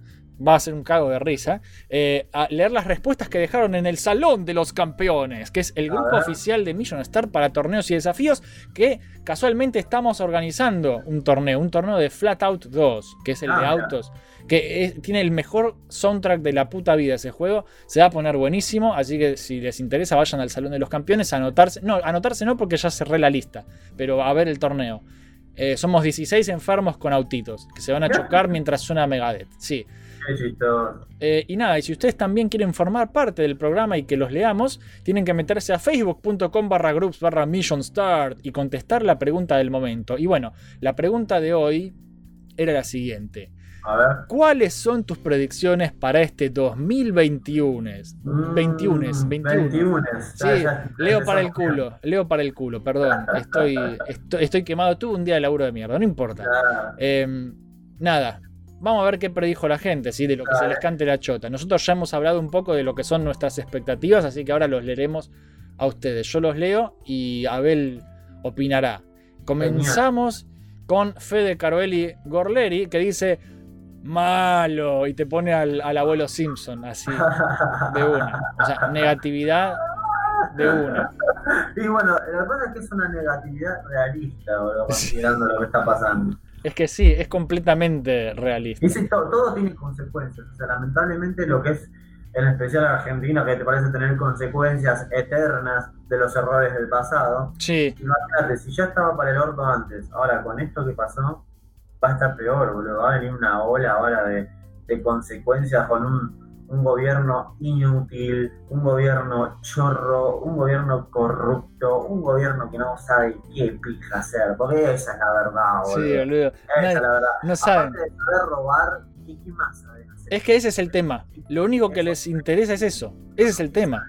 va a ser un cago de risa, eh, a leer las respuestas que dejaron en el Salón de los Campeones, que es el grupo oficial de Million Star para torneos y desafíos, que casualmente estamos organizando un torneo, un torneo de Flat Out 2, que es el Ah, de mira. autos, que es- tiene el mejor soundtrack de la puta vida ese juego, se va a poner buenísimo, así que si les interesa vayan al Salón de los Campeones a anotarse, no, anotarse no porque ya cerré la lista, pero a ver el torneo. Eh, somos 16 enfermos con autitos que se van a chocar mientras suena Megadeth. Sí. Eh, y nada, y si ustedes también quieren formar parte del programa y que los leamos, tienen que meterse a facebook.com barra groups barra mission start y contestar la pregunta del momento. Y bueno, la pregunta de hoy era la siguiente. A ver. ¿Cuáles son tus predicciones para este 2021? 21, 21. 21. Sí, Ya, ya, leo para el culo, leo para el culo, perdón. *laughs* Estoy, estoy, estoy quemado. Tuve un día de laburo de mierda, no importa. Eh, nada, vamos a ver qué predijo la gente, ¿sí? de lo que se les cante la chota. Nosotros ya hemos hablado un poco de lo que son nuestras expectativas, así que ahora los leeremos a ustedes. Yo los leo y Abel opinará. Comenzamos con Fede Caroeli Gorleri, que dice malo y te pone al, al abuelo Simpson, así, de una. O sea, negatividad de una. *laughs* Y bueno, la cosa es que es una negatividad realista, boludo, considerando lo que está pasando. Es que sí, es completamente realista. Y sí, to- todo tiene consecuencias. O sea, lamentablemente lo que es en especial argentino, que te parece tener consecuencias eternas de los errores del pasado. Sí. Imagínate, si ya estaba para el orto antes, ahora con esto que pasó, va a estar peor, boludo. Va a venir una ola ahora de, de consecuencias con un, un gobierno inútil, un gobierno chorro, un gobierno corrupto, un gobierno que no sabe qué pija hacer, porque esa es la verdad, boludo. Sí, boludo. Esa Nadie- es la verdad. no saben. Aparte de saber robar, ¿qué, qué más saben hacer? Es que ese es el tema. Lo único que les interesa es eso. Ese es el tema.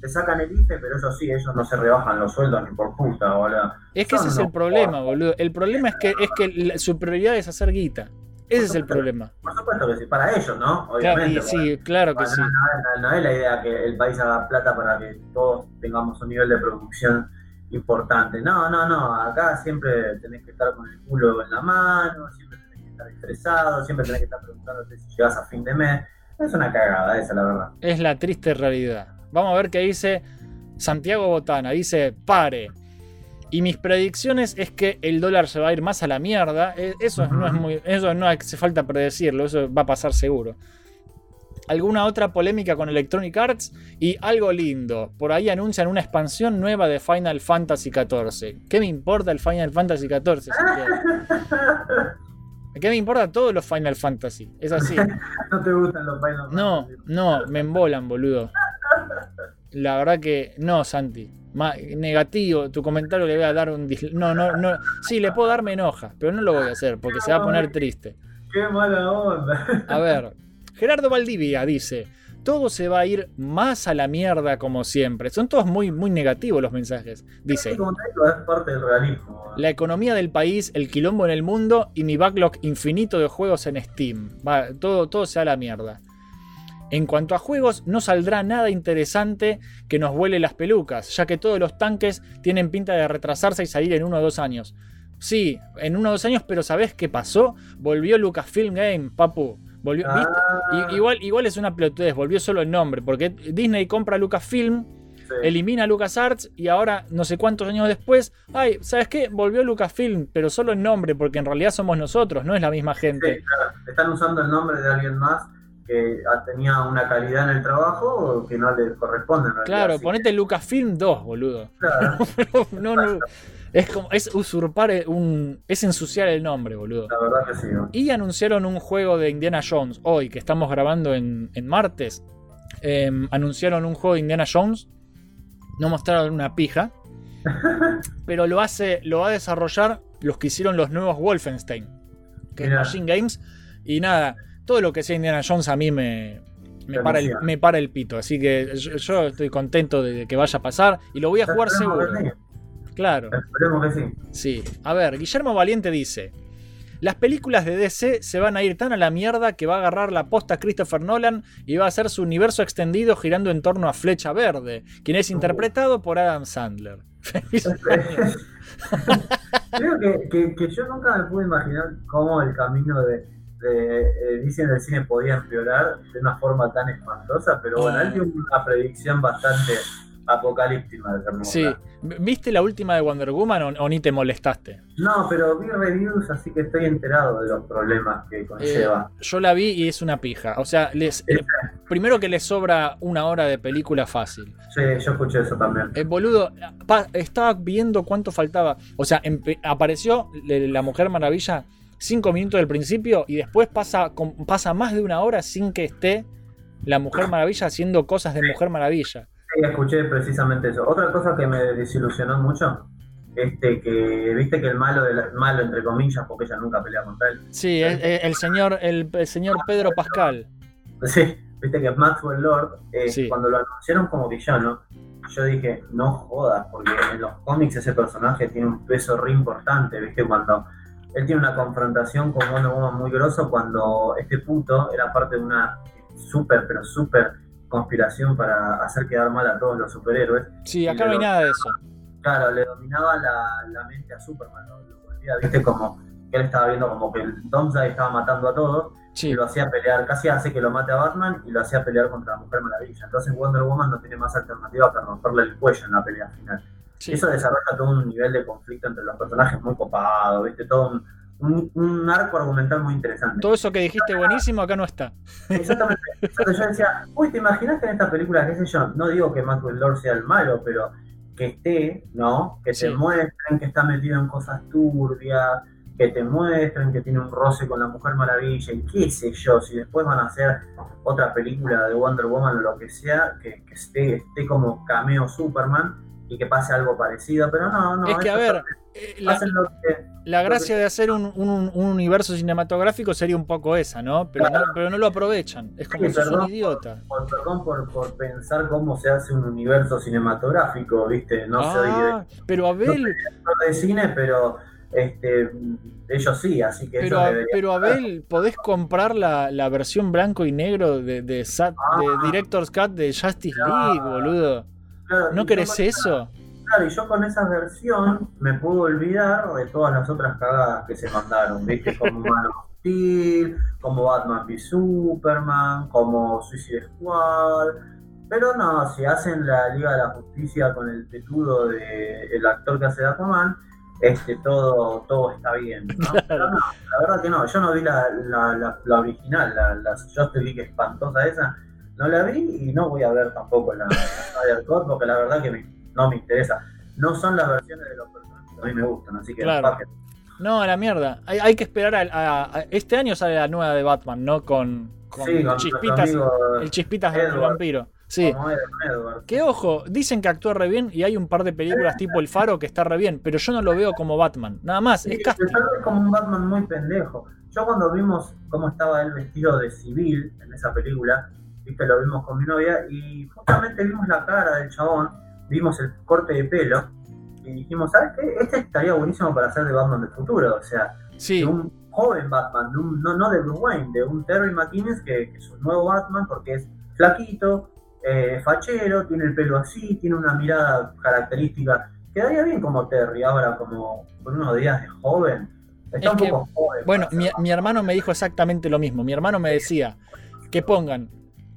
Te sacan el IFE, pero eso sí, ellos no se rebajan los sueldos ni por puta, boludo. Es que ese es el problema, boludo. El problema es que, es que su prioridad es hacer guita. Ese es el problema. Por supuesto que sí, para ellos, ¿no? Claro, Obviamente. y sí, claro que sí. no, no- no es la idea que el país haga plata para que todos tengamos un nivel de producción importante. No, no, no. Acá siempre tenés que estar con el culo en la mano, siempre tenés que estar estresado, siempre tenés que estar preguntándote si llegas a fin de mes. Es una cagada esa, la verdad. Es la triste realidad. Vamos a ver qué dice Santiago Botana. Dice, pare. Y mis predicciones es que el dólar se va a ir más a la mierda. E- Eso no es muy. Eso no hace falta predecirlo. Eso va a pasar seguro. Alguna otra polémica con Electronic Arts y algo lindo. Por ahí anuncian una expansión nueva de Final Fantasy XIV. ¿Qué me importa el Final Fantasy XIV? *laughs* ¿Qué me importa todos los Final Fantasy? Es así. *laughs* no te gustan los Final No, no, me embolan, boludo. La verdad que no, Santi. Negativo, tu comentario le voy a dar un No, no, no. Sí, le puedo dar me enoja, pero no lo voy a hacer porque se va a poner triste. Qué mala onda. A ver, Gerardo Valdivia dice: Todo se va a ir más a la mierda como siempre. Son todos muy, muy negativos los mensajes. Dice: Como te digo, es parte del realismo. La economía del país, el quilombo en el mundo y mi backlog infinito de juegos en Steam. Va, todo, todo se va a la mierda. En cuanto a juegos, no saldrá nada interesante que nos vuele las pelucas, ya que todos los tanques tienen pinta de retrasarse y salir en uno o dos años. Sí, en uno o dos años, pero ¿sabés qué pasó? Volvió Lucasfilm Game, papu. Volvió, ¿viste? I- igual, igual es una pelotudez, volvió solo el nombre, porque Disney compra Lucasfilm, elimina LucasArts y ahora, no sé cuántos años después, ay, ¿sabes qué? Volvió Lucasfilm, pero solo el nombre, porque en realidad somos nosotros, no es la misma gente. Sí, claro. Están usando el nombre de alguien más que tenía una calidad en el trabajo que no le corresponde. en. Claro, Así ponete Lucasfilm 2, boludo. Claro. *laughs* Pero no, no, es como, es usurpar un, es ensuciar el nombre, boludo. La verdad que sí. ¿no? Y anunciaron un juego de Indiana Jones hoy, que estamos grabando en, en martes. Em, anunciaron un juego de Indiana Jones. No mostraron una pija. *laughs* pero lo hace. Lo va a desarrollar los que hicieron los nuevos Wolfenstein. Que Mirá. es Machine Games. Y nada, todo lo que sea Indiana Jones a mí me. Me para, el, me para el pito, así que yo, yo estoy contento de que vaya a pasar y lo voy a jugar Esperemos seguro. que sí. Claro. Esperemos que sí. Sí. A ver, Guillermo Valiente dice: Las películas de DC se van a ir tan a la mierda que va a agarrar la posta Christopher Nolan y va a hacer su universo extendido girando en torno a Flecha Verde, quien es interpretado por Adam Sandler. *laughs* *laughs* Creo que, que, que yo nunca me pude imaginar cómo el camino de eh, DC en el cine podía empeorar de una forma tan espantosa, pero bueno, Ah. él tiene una predicción bastante apocalíptica de. Sí. ¿Viste la última de Wonder Woman o, o ni te molestaste? No, pero vi reviews, así que estoy enterado de los problemas que Eh, conlleva. yo la vi y es una pija. O sea, les, eh, primero que les sobra una hora de película fácil. Sí, yo escuché eso también. El boludo, pa- estaba viendo cuánto faltaba. O sea, apareció la Mujer Maravilla cinco minutos del principio y después pasa, pasa más de una hora sin que esté la Mujer Maravilla haciendo cosas de Mujer Maravilla. Sí, escuché precisamente eso. Otra cosa que me desilusionó mucho, este que viste que el malo, del malo entre comillas, porque ella nunca pelea contra él. Sí, el señor, el, el señor Pedro Pascal. Sí, viste que Maxwell Lord, eh, Sí. cuando lo anunciaron como villano, yo dije, no jodas, porque en los cómics ese personaje tiene un peso re importante, viste, cuando él tiene una confrontación con Wonder Woman muy grosso cuando este puto era parte de una súper, pero súper conspiración para hacer quedar mal a todos los superhéroes. Sí, acá no hay nada de eso. Claro, le dominaba la, la mente a Superman, lo, lo volvía, viste, como que él estaba viendo como que el Doomsday estaba matando a todos y lo hacía pelear, casi hace que lo mate a Batman y lo hacía pelear contra la Mujer Maravilla. Entonces Wonder Woman no tiene más alternativa que romperle el cuello en la pelea final. Sí. Eso desarrolla todo un nivel de conflicto entre los personajes muy copado, viste, todo un, un- un arco argumental muy interesante. Todo eso que dijiste buenísimo acá no está. Exactamente. *laughs* Yo decía, uy, ¿te imaginas que en esta película, qué sé yo, no digo que Maxwell Lord sea el malo, pero que esté, ¿no? Que te Sí. muestren que está metido en cosas turbias, que te muestren que tiene un roce con la Mujer Maravilla y qué sé yo, si después van a hacer otra película de Wonder Woman o lo que sea, que, que esté, esté como cameo Superman y que pase algo parecido, pero no, no. es que, a ver, eh, la, que... que- gracia de hacer un, un- un universo cinematográfico sería un poco esa, ¿no? Pero, no, pero no lo aprovechan. Es como Sí, un idiota. Por, perdón por, por pensar cómo se hace un universo cinematográfico, ¿viste? No soy Ah, de, pero no Abel, soy director de cine, pero este, ellos sí, así que pero, pero Abel, podés comprar la, la versión blanco y negro de, de, Sat- de Ah. Director's Cut de Justice League, boludo. Claro, ¿No querés con eso? Claro, y yo con esa versión me puedo olvidar de todas las otras cagadas que se mandaron, ¿viste? *laughs* Como, mano, Steel, como Batman v Superman, como Suicide Squad. Pero no, si hacen la Liga de la Justicia con el petudo del actor que hace de Aquaman, este, todo, todo está bien. ¿no? *laughs* Pero no, la verdad que no, yo no vi la, la, la, la original, la, la Justice League espantosa esa, no la vi y no voy a ver tampoco la, la Snyder Cut porque la verdad que me- no me interesa. No son las versiones de los personajes que a mí me gustan, así que Claro. No, a la mierda. Hay, hay que esperar a, a- a- Este año sale la nueva de Batman, ¿no? Con, con Sí, con chispitas. el chispitas del vampiro. Sí. Que ojo, dicen que actúa re bien y hay un par de películas tipo El Faro que está re bien, pero yo no lo veo como Batman. Nada más, es Sí, tal vez como un Batman muy pendejo. Yo cuando vimos cómo estaba él vestido de civil en esa película, viste, lo vimos con mi novia y justamente vimos la cara del chabón, vimos el corte de pelo y dijimos, ¿sabes qué? Este estaría buenísimo para hacer de Batman del futuro, o sea, Sí. de un joven Batman, de un- no, no de Bruce Wayne, de un Terry McInnes que, que es un nuevo Batman porque es flaquito, eh, fachero, tiene el pelo así, tiene una mirada característica. Quedaría bien como Terry, ahora como con unos días de joven. Está Es un que, poco joven. bueno, mi hermano me dijo exactamente lo mismo. Mi hermano me decía que pongan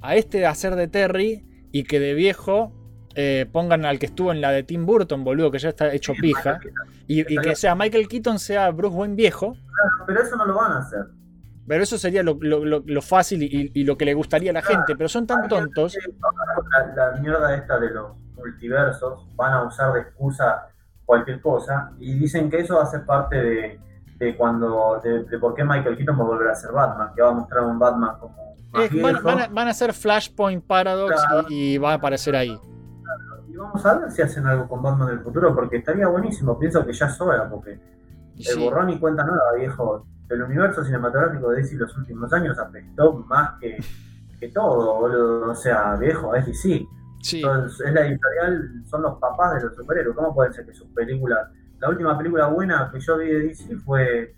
a este hacer de Terry y que de viejo eh, pongan al que estuvo en la de Tim Burton, boludo, que ya está hecho pija. Y, y que sea Michael Keaton sea Bruce Wayne viejo. Claro, pero eso no lo van a hacer. Pero eso sería lo, lo- lo- lo fácil y, y lo que le gustaría a la gente. Pero son tan tontos. La, la mierda esta de los multiversos van a usar de excusa cualquier cosa y dicen que eso va a ser parte de, de cuando de, de por qué Michael Keaton va a volver a ser Batman, que va a mostrar un Batman como más van, viejo. van a, van a hacer Flashpoint Paradox Claro. y, y va a aparecer ahí. Y vamos a ver si hacen algo con Batman del futuro, porque estaría buenísimo. Pienso que ya es hora, porque el Sí. borrón y cuenta nueva, viejo. El universo cinematográfico de DC los últimos años apestó más que, que todo, boludo. O sea, viejo, es DC. Sí. Entonces, es la editorial, son los papás de los superhéroes. ¿Cómo puede ser que sus películas. La última película buena que yo vi de DC fue.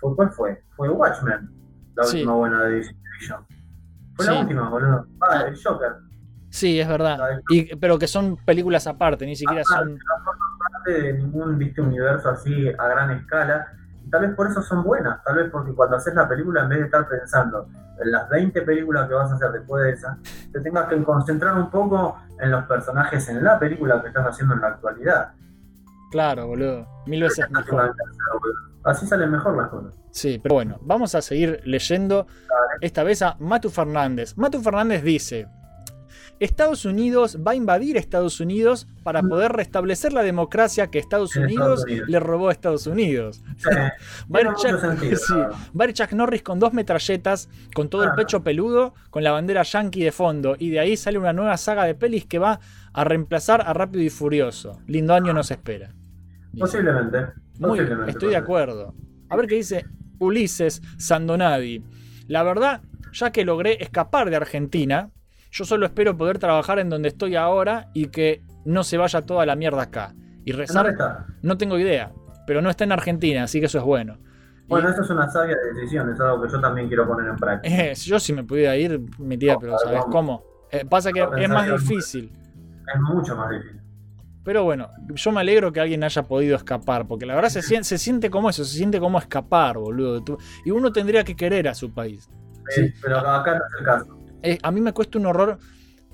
fue ¿Cuál fue? Fue Watchmen. La Sí. última buena de DC. Fue Sí. la última, boludo. Ah, el Joker. Sí, es verdad. Y, pero que son películas aparte, ni siquiera Aparte, son. no forman parte de ningún viste universo así a gran escala. Y tal vez por eso son buenas. Tal vez porque cuando haces la película, en vez de estar pensando en las 20 películas que vas a hacer después de esa, te tengas que concentrar un poco en los personajes en la película que estás haciendo en la actualidad. Claro, boludo. Mil veces mejor. Así salen mejor las cosas. Sí, pero bueno, vamos a seguir leyendo esta vez a Matu Fernández. Matu Fernández dice: Estados Unidos va a invadir Estados Unidos para poder restablecer la democracia que Estados Unidos, Estados Unidos. le robó a Estados Unidos. *laughs* tiene Va a ir mucho Chuck- sentido, sí, claro. va a ir Chuck Norris con dos metralletas, con todo el Claro. pecho peludo, con la bandera yankee de fondo, y de ahí sale una nueva saga de pelis que va a reemplazar a Rápido y Furioso. Lindo año nos espera. Posiblemente. Muy posiblemente, estoy de acuerdo. A ver qué dice Ulises Sandonadi. La verdad, ya que logré escapar de Argentina, yo solo espero poder trabajar en donde estoy ahora y que no se vaya toda la mierda acá. Y ¿Dónde rezar, está? no tengo idea, pero no está en Argentina, así que eso es bueno. Bueno, eso es una sabia decisión, es algo que yo también quiero poner en práctica. Eh, yo si me pudiera ir, me tira, pero ¿sabes vamos. cómo? Eh, pasa que es más difícil. Es mucho más difícil. Pero bueno, yo me alegro que alguien haya podido escapar, porque la verdad se siente, se siente como eso, se siente como escapar, boludo. Y uno tendría que querer a su país. Sí, pero acá no es el caso. Eh, a mí me cuesta un horror.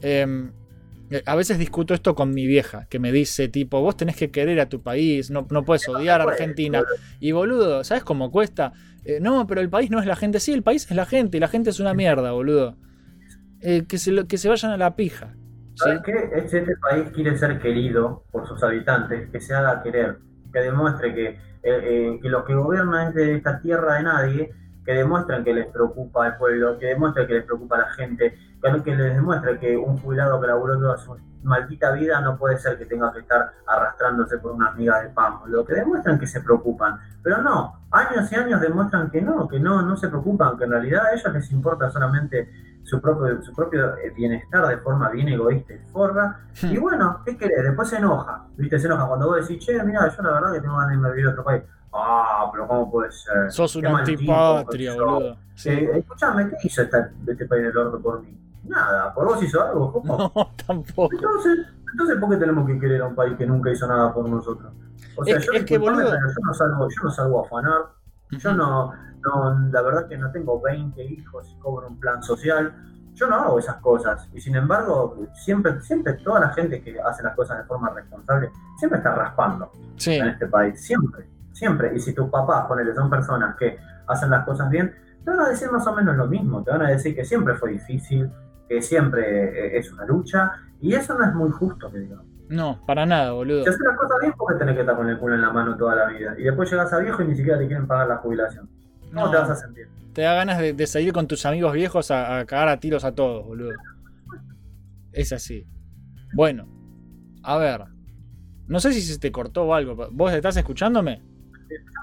eh, eh, a veces discuto esto con mi vieja, que me dice, tipo, vos tenés que querer a tu país, no, no puedes odiar a Argentina. Y boludo, ¿sabes cómo cuesta? Eh, no, pero el país no es la gente. Sí, el país es la gente, y la gente es una mierda, boludo. Eh, que, se, lo- que se vayan a la pija. ¿Sabes qué? Si este país quiere ser querido por sus habitantes, que se haga querer, que demuestre que, eh, eh, que los que gobiernan es de esta tierra de nadie, que demuestren que les preocupa el pueblo, que demuestren que les preocupa la gente, que, que les demuestre que un jubilado que laburó toda su maldita vida no puede ser que tenga que estar arrastrándose por una miga de pan, lo que demuestran que se preocupan, pero no, años y años demuestran que no, que no, no se preocupan, que en realidad a ellos les importa solamente su propio, su propio eh, bienestar de forma bien egoísta y forra. Y bueno, ¿qué querés? Después se enoja. ¿Viste? Se enoja cuando vos decís, che, mira, yo la verdad que tengo ganas de irme a vivir a otro país. Ah, pero ¿cómo puede ser? Sos tipo, antipatria, boludo. Sí. Eh, escuchame, ¿qué hizo esta- este país del orto por mí? Nada, ¿por vos hizo algo? *laughs* ¿Cómo? No, tampoco. Entonces, entonces, ¿por qué tenemos que querer a un país que nunca hizo nada por nosotros? O sea, Es- yo, es que, boludo- yo no salgo, yo no salgo a afanar, Yo no, no, la verdad que no tengo 20 hijos y cobro un plan social. Yo no hago esas cosas. Y sin embargo, siempre, siempre toda la gente que hace las cosas de forma responsable, siempre está raspando Sí. en este país. Siempre, siempre. Y si tus papás, ponele, son personas que hacen las cosas bien, te van a decir más o menos lo mismo. Te van a decir que siempre fue difícil, que siempre eh, es una lucha. Y eso no es muy justo, que digamos. No, para nada, boludo. Si haces las cosas bien, porque tenés que estar con el culo en la mano toda la vida. Y después llegas a viejo y ni siquiera te quieren pagar la jubilación. ¿Cómo No. te vas a sentir? Te da ganas de, de salir con tus amigos viejos a, a cagar a tiros a todos, boludo. Es así. Bueno, a ver. No sé si se te cortó o algo. ¿Vos estás escuchándome?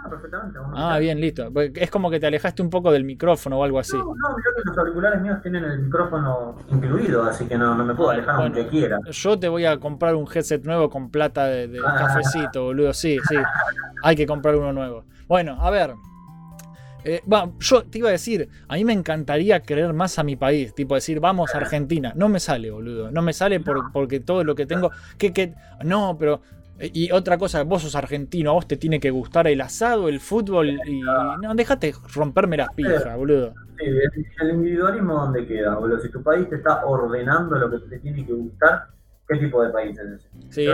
Ah, perfectamente. Ah, bien, listo. Porque Es como que te alejaste un poco del micrófono o algo así. No, no, mirá que los auriculares míos tienen el micrófono incluido, así que no, no me puedo alejar aunque quiera. Yo te voy a comprar un headset nuevo con plata de, de Ah. cafecito, boludo. Sí, sí. Hay que comprar uno nuevo. Bueno, a ver. Eh, va, yo te iba a decir, a mí me encantaría querer más a mi país, tipo decir, vamos a Argentina. No me sale, boludo. No me sale por- porque todo lo que tengo. Que, que, no, pero. Y otra cosa, vos sos argentino, a vos te tiene que gustar el asado, el fútbol y. No, déjate romperme las pijas, boludo. Sí, el, individualismo dónde queda, boludo. Si tu país te está ordenando lo que te tiene que gustar, ¿qué tipo de país es ese? Sí,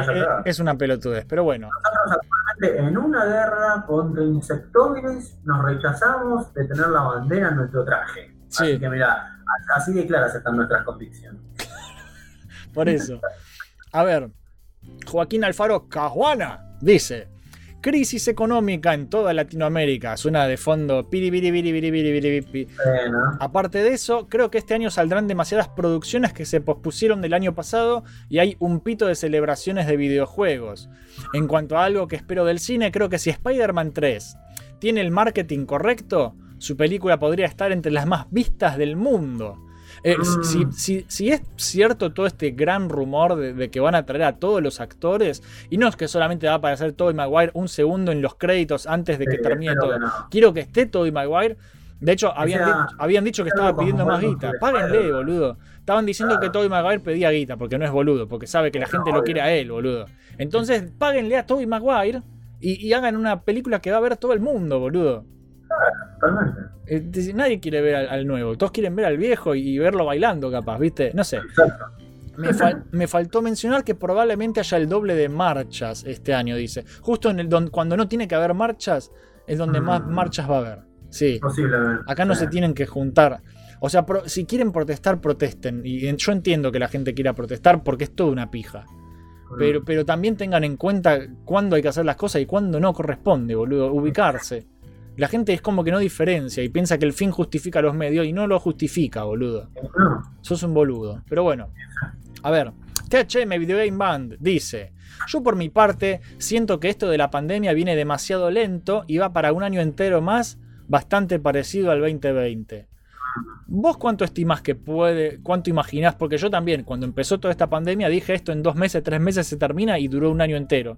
es, una pelotudez, pero bueno. Nosotros actualmente en una guerra contra insectóides nos rechazamos de tener la bandera en nuestro traje. Así que mirá, así de claras están nuestras convicciones. *laughs* Por eso. A ver, Joaquín Alfaro Cajuana dice: Crisis económica en toda Latinoamérica. Suena de fondo. piri, piri, piri. Aparte de eso, creo que este año saldrán demasiadas producciones que se pospusieron del año pasado y hay un pito de celebraciones de videojuegos. En cuanto a algo que espero del cine, creo que si Spider-Man 3 tiene el marketing correcto, su película podría estar entre las más vistas del mundo. Eh, si, si- si es cierto todo este gran rumor de, de que van a traer a todos los actores, y no es que solamente va a aparecer Tobey Maguire un segundo en los créditos antes de que Sí, termine todo. que no. Quiero que esté Tobey Maguire. De hecho, habían, sea- di- habían dicho que estaba pidiendo más guita. Páguenle, boludo. Estaban diciendo que Tobey Maguire pedía guita, porque no es boludo, porque sabe que la gente lo quiere a él, boludo. Entonces, páguenle a Tobey Maguire y, y hagan una película que va a ver todo el mundo, boludo. Totalmente. Eh, nadie quiere ver al, al nuevo, todos quieren ver al viejo y, verlo bailando, capaz, ¿viste? No sé. Me, fal- me faltó mencionar que probablemente haya el doble de marchas este año, dice. Justo en el don- cuando no tiene que haber marchas, es donde más marchas va a haber. Sí. Acá no se tienen que juntar. O sea, si quieren protestar, protesten. Y yo entiendo que la gente quiera protestar porque es toda una pija. Pero, pero también tengan en cuenta cuándo hay que hacer las cosas y cuándo no corresponde, boludo. Ubicarse. La gente es como que no diferencia y piensa que el fin justifica los medios y no lo justifica, boludo. Sos un boludo. Pero bueno. A ver. THM Video Game Band dice. Yo por mi parte siento que esto de la pandemia viene demasiado lento y va para un año entero más bastante parecido al 2020. ¿Vos cuánto estimás que puede, cuánto imaginás? Porque yo también, cuando empezó toda esta pandemia, dije esto en dos meses, tres meses se termina y duró un año entero.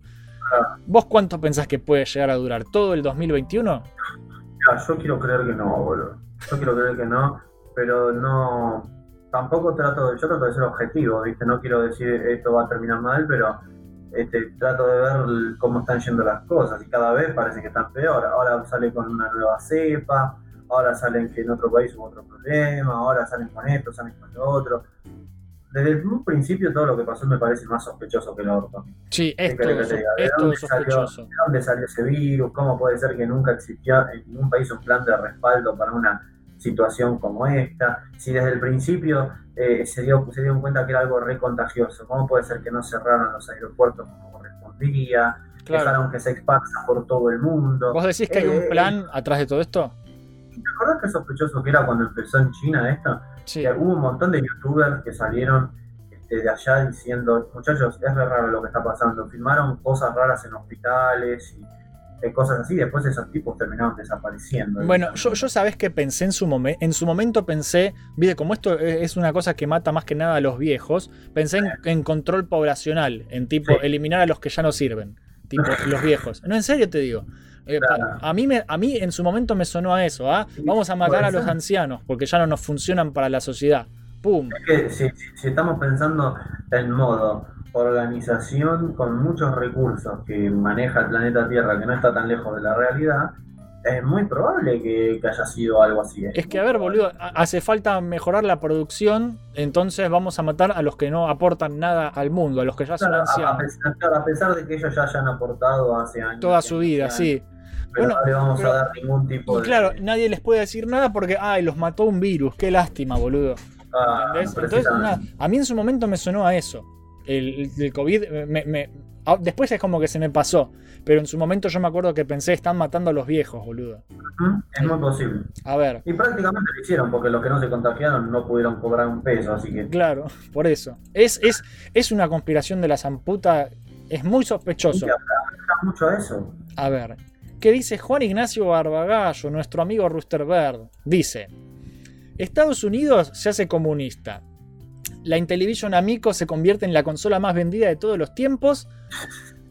¿Vos cuánto pensás que puede llegar a durar? ¿Todo el 2021? Mira, yo quiero creer que no, boludo. Yo quiero creer que no, pero no. Tampoco trato de. Yo trato de ser objetivo, ¿viste? No quiero decir esto va a terminar mal, pero este, trato de ver cómo están yendo las cosas y cada vez parece que están peor. Ahora sale con una nueva cepa, ahora salen que en otro país hubo otro problema, ahora salen con esto, salen con lo otro. Desde un principio todo lo que pasó me parece más sospechoso que el orto. Sí, ¿Qué es que ¿De todo dónde salió- sospechoso. ¿De dónde salió ese virus? ¿Cómo puede ser que nunca existió en ningún país un plan de respaldo para una situación como esta? Si desde el principio eh, se, dio, se dieron cuenta que era algo re contagioso, ¿cómo puede ser que no cerraron los aeropuertos como correspondía? Claro. Dejaron que se expansa por todo el mundo. ¿Vos decís que hay Eh, un plan atrás de todo esto? ¿Te acordás qué sospechoso que era cuando empezó en China esto? Que hubo un montón de youtubers que salieron este, de allá diciendo, muchachos, es re raro lo que está pasando. Filmaron cosas raras en hospitales y eh, cosas así. Después esos tipos terminaron desapareciendo. Bueno, yo, yo sabés que pensé en su momento. En su momento pensé, viste, como esto e- es una cosa que mata más que nada a los viejos, pensé en, en control poblacional, en tipo eliminar a los que ya no sirven. Tipo, *laughs* los viejos. No, en serio te digo. Eh, a, mí me, a mí en su momento me sonó a eso, ¿ah? Vamos a matar a los ancianos porque ya no nos funcionan para la sociedad. ¡Pum! Es que si, estamos pensando en modo organización con muchos recursos que maneja el planeta Tierra, que no está tan lejos de la realidad, es muy probable que, que haya sido algo así. ¿eh? Es que, a ver, boludo, hace falta mejorar la producción, entonces vamos a matar a los que no aportan nada al mundo, a los que ya son a, ancianos. pesar, a pesar de que ellos ya hayan aportado hace años. Toda su vida, años, sí. Pero Bueno, no le vamos pero- a dar ningún tipo Y de. claro, nadie les puede decir nada porque, ay, los mató un virus, qué lástima, boludo. Ah. Entonces, nada, a mí en su momento me sonó a eso. El, el COVID, eh, me- me- después es como que se me pasó, pero en su momento yo me acuerdo que pensé, están matando a los viejos, boludo. Es muy posible. A ver, Y prácticamente lo hicieron, porque los que no se contagiaron no pudieron cobrar un peso, así que. claro, por eso. Es, es, es una conspiración de la zamputa, es muy sospechoso. Sí, aplica mucho a eso. A ver, ¿qué dice Juan Ignacio Barbagallo, nuestro amigo Rooster Bird? Dice, Estados Unidos se hace comunista. La Intellivision Amico se convierte en la consola más vendida de todos los tiempos.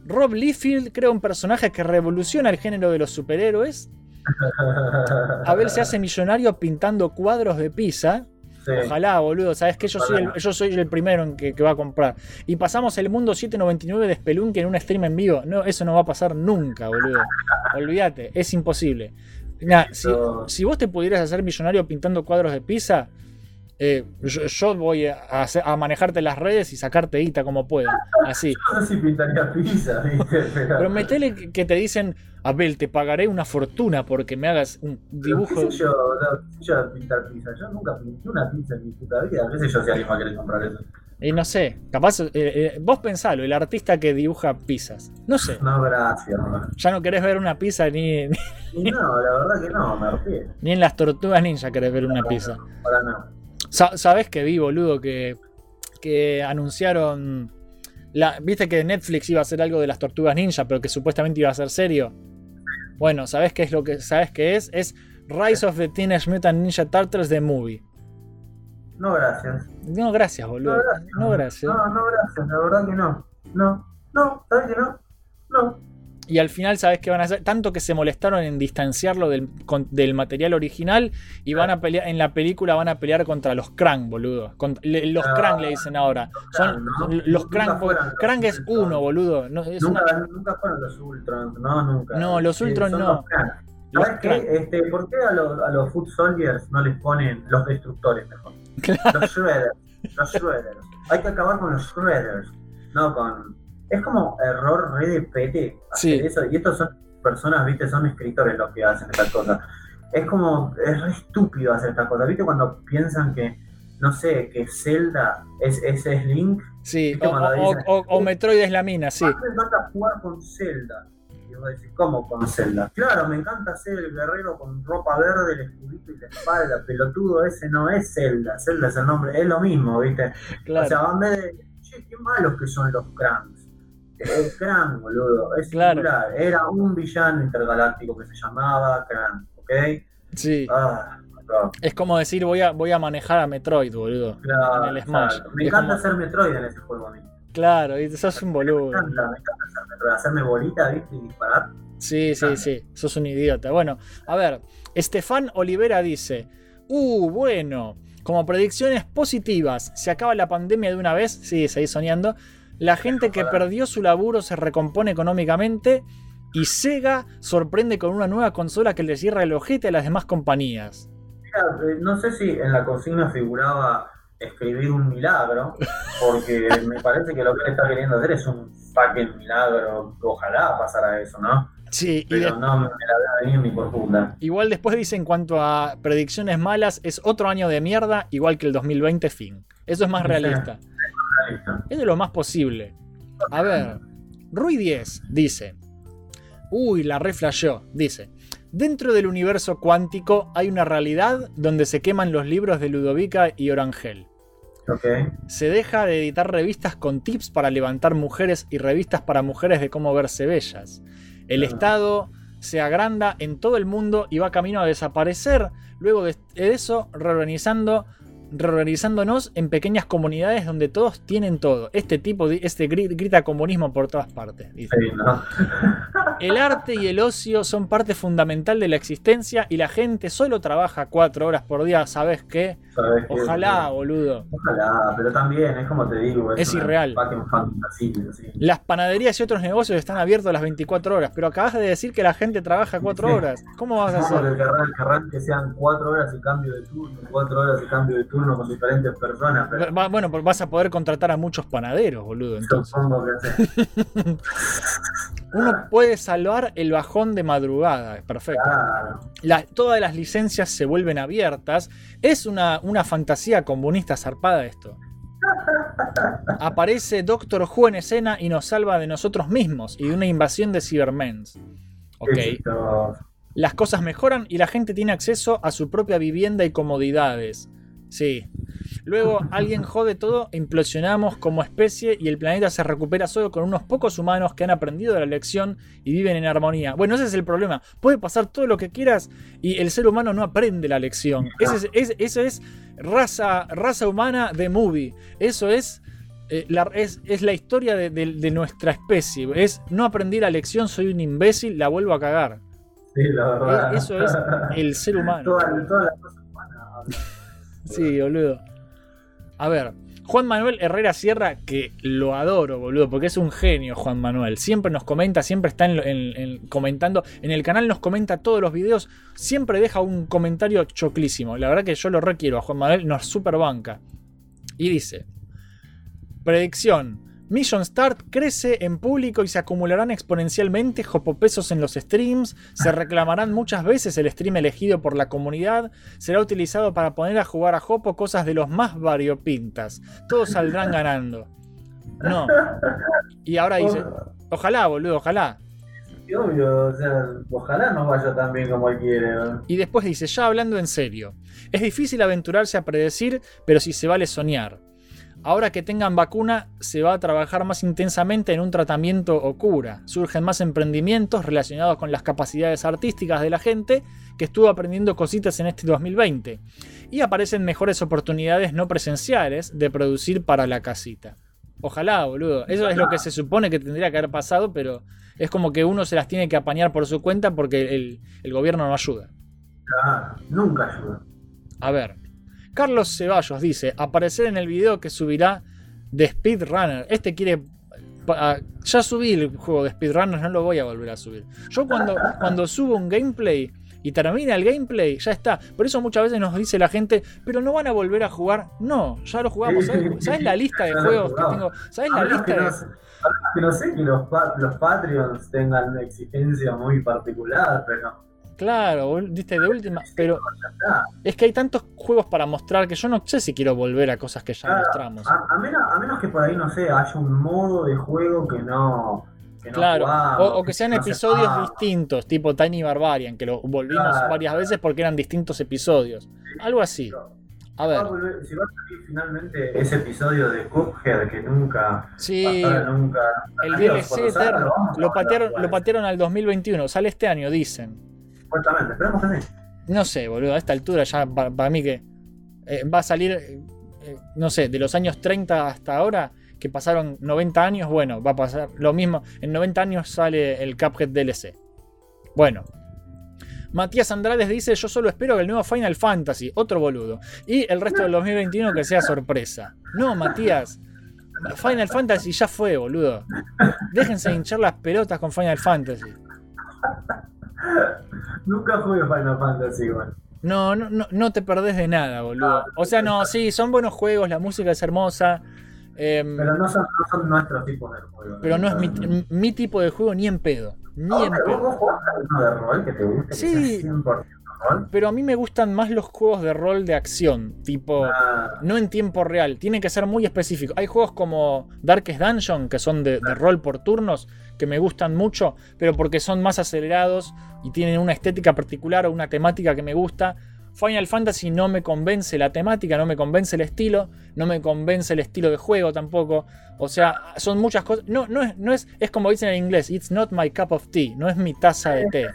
Rob Liefeld crea un personaje que revoluciona el género de los superhéroes. *laughs* Abel se hace millonario pintando cuadros de pizza. Sí. Ojalá, boludo. Sabes que yo soy, el, yo soy el primero en que, que va a comprar. Y pasamos el mundo 799 de Spelunky en un stream en vivo. No, eso no va a pasar nunca, boludo. Olvídate, es imposible. Nah, si, si vos te pudieras hacer millonario pintando cuadros de pizza, eh, yo, yo voy a, hacer- a manejarte las redes y sacarte guita como pueda. Así. *laughs* No sé si pintaría pizza, *laughs* ¿viste? Pero, Pero metele que que te dicen, Abel, te pagaré una fortuna porque me hagas un dibujo. ¿Qué sé yo, no, yo pintar pizza? Yo nunca pinté una pizza en mi puta vida. ¿Qué sé yo si alguien va a querer comprar eso? Y no sé, capaz, eh, eh, vos pensalo, el artista que dibuja pizzas. No sé, No, gracias. No, ya no querés ver una pizza ni, ni, no, la verdad que no, me refiero. ni en las tortugas ninja querés ver una pizza. Para nada. Sa- ¿Sabés que vi, boludo, que, que anunciaron... La, Viste que Netflix iba a hacer algo de las tortugas ninja, pero que supuestamente iba a ser serio. Bueno, ¿sabés qué es lo que sabés qué es? Es Rise of the Teenage Mutant Ninja Turtles The Movie. No, gracias. No, gracias, boludo. No, gracias. No, no, gracias. La verdad que no. No, no, ¿sabes que no? No. Y al final, ¿sabes qué van a hacer? Tanto que se molestaron en distanciarlo del, con- del material original y van a pelear, en la película van a pelear contra los Krang, boludo. Cont- le- los Ah, Krang le dicen ahora. Son ¿no? los Nunca Krang, los Krang es uno, boludo. No, es Nunca, una- nunca fueron los Ultrons, no, nunca. No, los Ultron son no. los Krang. Los ¿Sabes Krang. qué? Este, ¿Por qué a los, a los Foot Soldiers no les ponen los destructores mejor? *laughs* Los Shredders. Los Shredders. Hay que acabar con los Shredders. No con. Es como error re de pete hacer Sí. eso. Y estos son personas, viste, son escritores los que hacen estas cosas. Es como. Es re estúpido hacer estas cosas. ¿Viste cuando piensan que. No sé, que Zelda es, es, es Link? Sí, ¿Viste o, o- dicen, o- o Metroid es la mina, sí. "Ah, me encanta jugar con Zelda. Y vos decís, ¿cómo con Zelda? Claro, me encanta ser el guerrero con ropa verde, el escudito y la espalda. Pelotudo, ese no es Zelda. Zelda es el nombre, es lo mismo, ¿viste? Claro. O sea, en vez de, che, qué malos que son los Krams. El Kran, boludo, es Claro. singular. Era un villano intergaláctico que se llamaba Kran, ¿ok? Sí. Ah, no. Es como decir, voy a, voy a manejar a Metroid, boludo. Claro, en el Smash. Me Es encanta como- hacer Metroid en ese juego a mí. Claro, y sos un boludo. Me encanta, me encanta hacer Metroid. Hacerme bolita, ¿viste? Y disparar. Sí, sí, sí, sos un idiota. Bueno, a ver, Estefan Olivera dice, uh, bueno, como predicciones positivas, ¿se acaba la pandemia de una vez? Sí, seguís soñando. La gente que perdió su laburo se recompone económicamente y Sega sorprende con una nueva consola que le cierra el ojete a las demás compañías. Mira, eh, no sé si en la consigna figuraba escribir un milagro, porque *laughs* me parece que lo que él está queriendo hacer es un fucking milagro. Ojalá pasara eso, ¿no? Sí, y Pero de- no me la veo venir ni por puta. igual después dice en cuanto a predicciones malas, es otro año de mierda, igual que el 2020 fin. Eso es más Sí. Es de lo más posible. A ver, Rui 10 dice. Uy, la reflashó. Dice. Dentro del universo cuántico hay una realidad donde se queman los libros de Ludovica y Orangel. Se deja de editar revistas con tips para levantar mujeres y revistas para mujeres de cómo verse bellas. El Estado se agranda en todo el mundo y va camino a desaparecer. Luego de eso, reorganizando, reorganizándonos en pequeñas comunidades donde todos tienen todo. Este tipo, de- este gri- grita comunismo por todas partes. Sí, ¿no? El arte y el ocio son parte fundamental de la existencia y la gente solo trabaja cuatro horas por día, ¿sabes qué? ¿Sabes qué? Ojalá, boludo. Ojalá, pero también es como te digo. Es irreal. Las panaderías y otros negocios están abiertos las 24 horas, pero acabas de decir que la gente trabaja cuatro horas. ¿Cómo vas a hacer? querrán que sean cuatro horas y cambio de turno, cuatro horas y cambio de turno con diferentes personas, pero Va- Bueno, vas a poder contratar a muchos panaderos, boludo. Entonces, supongo que sí. *laughs* uno puede salvar el bajón de madrugada. Perfecto. Claro. La- todas las licencias se vuelven abiertas. Es una, una fantasía comunista zarpada esto. *laughs* Aparece Doctor Who en escena y nos salva de nosotros mismos y de una invasión de Cybermens. Ok. Las cosas mejoran y la gente tiene acceso a su propia vivienda y comodidades. Sí. Luego alguien jode todo, implosionamos como especie y el planeta se recupera solo con unos pocos humanos que han aprendido de la lección y viven en armonía. Bueno, ese es el problema. Puede pasar todo lo que quieras y el ser humano no aprende la lección. Es, es- eso es raza, raza humana de movie. Eso es, eh, la, es, es la historia de, de- de nuestra especie. Es no aprendí la lección, soy un imbécil, la vuelvo a cagar. Sí, la verdad. Eh, Eso es el ser humano. *laughs* Sí, boludo. A ver, Juan Manuel Herrera Sierra, que lo adoro, boludo, porque es un genio, Juan Manuel. Siempre nos comenta, siempre está en, en- en- comentando. En el canal nos comenta todos los videos. Siempre deja un comentario choclísimo. La verdad que yo lo requiero a Juan Manuel, nos super banca. Y dice: Predicción. Mission Start crece en público y se acumularán exponencialmente jopopesos en los streams, se reclamarán muchas veces el stream elegido por la comunidad, será utilizado para poner a jugar a Jopo cosas de los más variopintas. Todos saldrán ganando. No. Y ahora dice, ojalá, boludo, ojalá. Obvio, o sea, ojalá no vaya tan bien como él quiere. ¿no? Y después dice, ya hablando en serio, es difícil aventurarse a predecir, pero si se vale soñar. Ahora que tengan vacuna, se va a trabajar más intensamente en un tratamiento o cura. Surgen más emprendimientos relacionados con las capacidades artísticas de la gente que estuvo aprendiendo cositas en este 2020. Y aparecen mejores oportunidades no presenciales de producir para la casita. Ojalá, boludo. Eso es lo que se supone que tendría que haber pasado, pero es como que uno se las tiene que apañar por su cuenta porque el, el gobierno no ayuda. Claro, nunca ayuda. A ver. Carlos Ceballos dice: aparecer en el video que subirá de Speedrunner. Este quiere. pa- Ya subí el juego de Speedrunner, no lo voy a volver a subir. Yo cuando, *laughs* cuando subo un gameplay y termina el gameplay, ya está. Por eso muchas veces nos dice la gente, pero no van a volver a jugar. No, ya lo jugamos. ¿Sabes, sabes la lista de juegos que tengo? ¿Sabes la lista de.? que no sé que los, los Patreons tengan una exigencia muy particular, pero Claro, viste, de última. Pero es que hay tantos juegos para mostrar que yo no sé si quiero volver a cosas que ya Claro, mostramos. a, a menos, a menos que por ahí, no sé, haya un modo de juego que no. Que no Claro, jugamos, o, o que sean no episodios distintos, tipo Tiny Barbarian, que lo volvimos Claro. varias veces porque eran distintos episodios. Algo así. A Va ver, a volver- si va a salir finalmente ese episodio de Cuphead que nunca. Sí, nunca. el DLC eterno lo patearon, lo patearon al 2021, sale este año, dicen. No sé, boludo, a esta altura ya pa- para mí que eh, va a salir, eh, eh, no sé, de los años 30 hasta ahora, que pasaron 90 años, bueno, va a pasar lo mismo. En 90 años sale el Cuphead DLC. Bueno. Matías Andrades dice, yo solo espero que el nuevo Final Fantasy, otro boludo. Y el resto del 2021 que sea sorpresa. No, Matías. Final Fantasy ya fue, boludo. Déjense hinchar las pelotas con Final Fantasy. Nunca jugué Final Fantasy igual. No, no, no, no te perdés de nada, boludo. O sea, no, sí, son buenos juegos, la música es hermosa. em, Pero no son, no son nuestros tipos de juegos. pero no es mi, mi tipo de juego ni en pedo. Ni en ¿Vos, pedo. vos de rol que te guste? Sí. Que sea 100% rol? Pero a mí me gustan más los juegos de rol de acción, tipo, Ah, no en tiempo real, tiene que ser muy específico. Hay juegos como Darkest Dungeon, que son de, de rol por turnos, que me gustan mucho, pero porque son más acelerados y tienen una estética particular o una temática que me gusta. Final Fantasy no me convence la temática, no me convence el estilo, no me convence el estilo de juego tampoco. O sea, son muchas cosas. No, no es, no es, es como dicen en inglés, it's not my cup of tea, no es mi taza de té.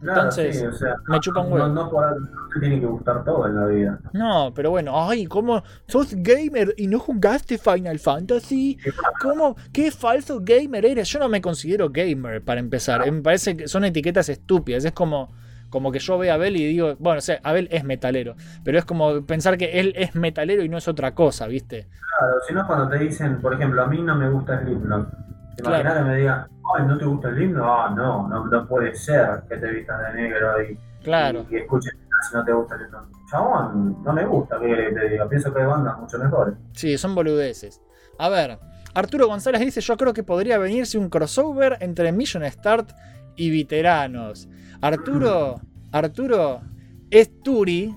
Claro, Entonces, sí, o sea, me chupa un no, huevo. no, por no te tiene que gustar todo en la vida. No, pero bueno, ay, ¿cómo sos gamer y no jugaste Final Fantasy? ¿Cómo? ¿Qué falso gamer eres? Yo no me considero gamer para empezar. Me parece que son etiquetas estúpidas. Es como, como que yo veo a Abel y digo, bueno, o sea, Abel es metalero, pero es como pensar que él es metalero y no es otra cosa, ¿viste? Claro, si no cuando te dicen, por ejemplo, a mí no me gusta el himno. ¿Te Claro. que me digan, ay, ¿no te gusta el himno? Ah, no, no, no puede ser que te vistas de negro y, Claro. y, y escuches si no te gusta el himno. Chabón, no me gusta que te diga, pienso que hay bandas mucho mejores. Sí, son boludeces. A ver, Arturo González dice: Yo creo que podría venirse un crossover entre Mission Start y veteranos. Arturo, *clears throat* Arturo es Turi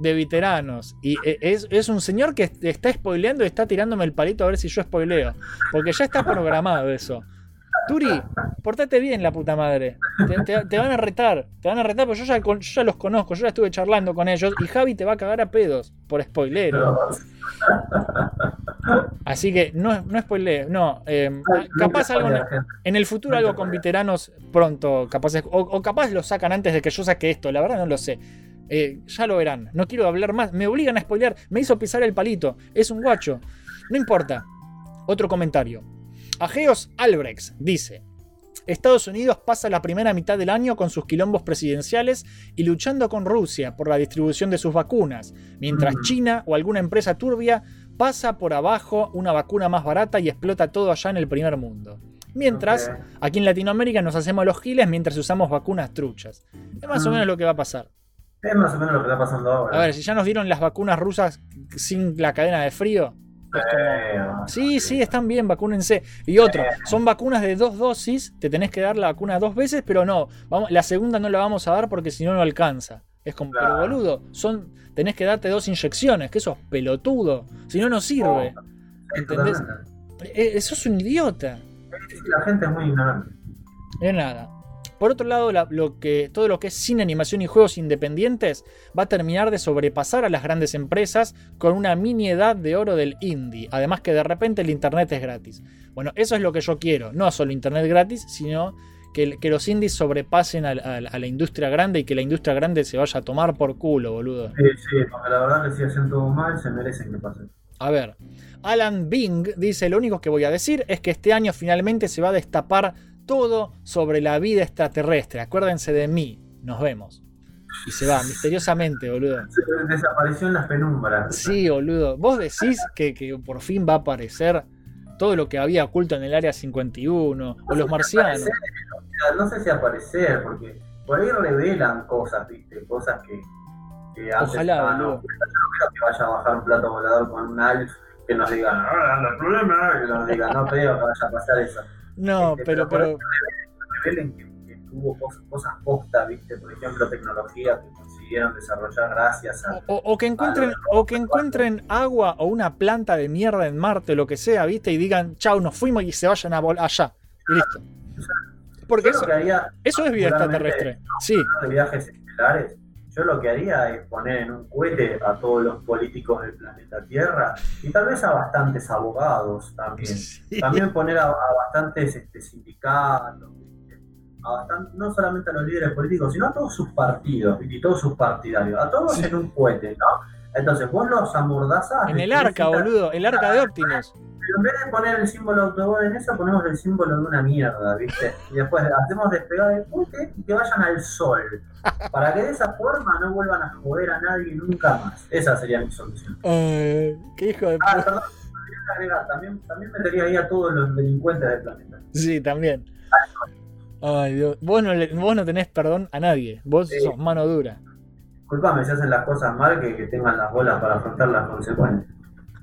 de veteranos. Y e- es, es un señor que est- está spoileando y está tirándome el palito a ver si yo spoileo. Porque ya está programado eso. Turi, portate bien, la puta madre. Te, te- te van a retar, te van a retar, porque yo ya, con- yo ya los conozco, yo ya estuve charlando con ellos y Javi te va a cagar a pedos por spoilero. Así que no, no spoilees, no. eh, capaz algo en, el futuro algo con veteranos pronto, capaz es- o, o capaz lo sacan antes de que yo saque esto, la verdad no lo sé. Eh, ya lo verán, no quiero hablar más, me obligan a spoilear, me hizo pisar el palito, es un guacho, no importa. Otro comentario. Ageos Albrechts dice: Estados Unidos pasa la primera mitad del año con sus quilombos presidenciales y luchando con Rusia por la distribución de sus vacunas, mientras Mm. China o alguna empresa turbia pasa por abajo una vacuna más barata y explota todo allá en el primer mundo. Mientras, aquí en Latinoamérica nos hacemos los giles mientras usamos vacunas truchas. Es más o Mm. menos lo que va a pasar. Es más o menos lo que está pasando ahora. A ver, si ya nos dieron las vacunas rusas sin la cadena de frío. Es como, Sí, sí, están bien, vacúnense. Y otro, son vacunas de dos dosis, te tenés que dar la vacuna dos veces, pero no, vamos, la segunda no la vamos a dar porque si no no alcanza. Es como, pero boludo, son, tenés que darte dos inyecciones, que eso es pelotudo, si no no sirve. ¿Entendés? Eh, Eso es un idiota. La gente es muy ignorante. De nada. Por otro lado, la- lo que, todo lo que es cine, animación y juegos independientes va a terminar de sobrepasar a las grandes empresas con una mini edad de oro del indie. Además que de repente el internet es gratis. Bueno, eso es lo que yo quiero. No solo internet gratis, sino que, los indies sobrepasen a, la industria grande y que la industria grande se vaya a tomar por culo, boludo. Sí, sí, porque la verdad que si hacen todo mal, se merecen que pase. A ver, Alan Bing dice, lo único que voy a decir es que este año finalmente se va a destapar todo sobre la vida extraterrestre. Acuérdense de mí. Nos vemos. Y se va, misteriosamente, boludo. Desapareció en las penumbras. Sí, boludo. Vos decís que, que por fin va a aparecer todo lo que había oculto en el área 51 o los marcianos. Aparecer, o sea, no sé si aparecer, porque por ahí revelan cosas, ¿viste? Cosas que, que antes Ojalá, estaban boludo. ocultas. Yo no creo que vaya a bajar un plato volador con un alf que nos diga, ah, no hay problema, que nos diga, no creo que vaya a pasar eso. No, Este, pero, ahí pero. revelen que, que hubo cosas, cosas posta, ¿viste? Por ejemplo, tecnología que consiguieron desarrollar gracias a... O, o que encuentren, o que encuentren agua o una planta de mierda en Marte, lo que sea, ¿viste? Y digan, chau, nos fuimos y se vayan a volar allá. Y listo. Porque eso, que haría, eso es vida extraterrestre. Sí. de viajes estelares, yo lo que haría es poner en un cohete a todos los políticos del planeta Tierra y tal vez a bastantes abogados también. También poner a, a bastantes este, sindicatos, ¿viste? a bastan- no solamente a los líderes políticos, sino a todos sus partidos y todos sus partidarios, a todos en un cohete, ¿no? Entonces vos los amordazás. En el arca, boludo, el arca de Optimus. Pero en vez de poner el símbolo autobot en eso, ponemos el símbolo de una mierda, ¿viste? Y después hacemos despegar el cohete y que vayan al sol. Para que de esa forma no vuelvan a joder a nadie nunca más. Esa sería mi solución. Eh, qué hijo de Ah, perdón, de agregar, también, también metería ahí a todos los delincuentes del planeta. Sí, también. Ay, Dios. Vos no, le- vos no tenés perdón a nadie. Vos Sí. sos mano dura. Disculpame si hacen las cosas mal, que, que tengan las bolas para afrontar las consecuencias.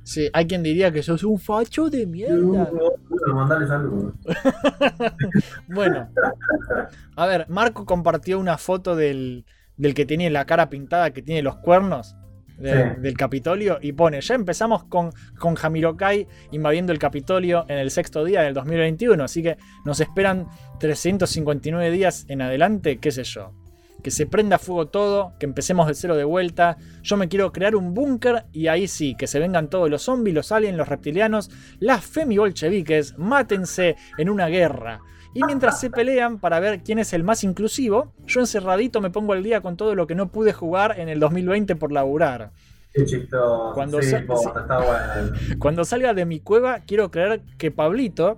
Sí, hay quien diría que sos un facho de mierda. *laughs* Bueno, a ver, Marco compartió una foto del, del que tiene la cara pintada, que tiene los cuernos de- Sí. del Capitolio, y pone, ya empezamos con, con Jamiroquai invadiendo el Capitolio en el sexto día del 2021, así que nos esperan 359 días en adelante, qué sé yo. Que se prenda fuego todo, que empecemos de cero de vuelta. Yo me quiero crear un búnker y ahí sí, que se vengan todos los zombies, los aliens, los reptilianos, las femibolcheviques, mátense en una guerra. Y mientras se pelean para ver quién es el más inclusivo, yo encerradito me pongo al día con todo lo que no pude jugar en el 2020 por laburar. Qué chistoso. Cuando sí, está bueno. *laughs* Cuando salga de mi cueva, quiero creer que Pablito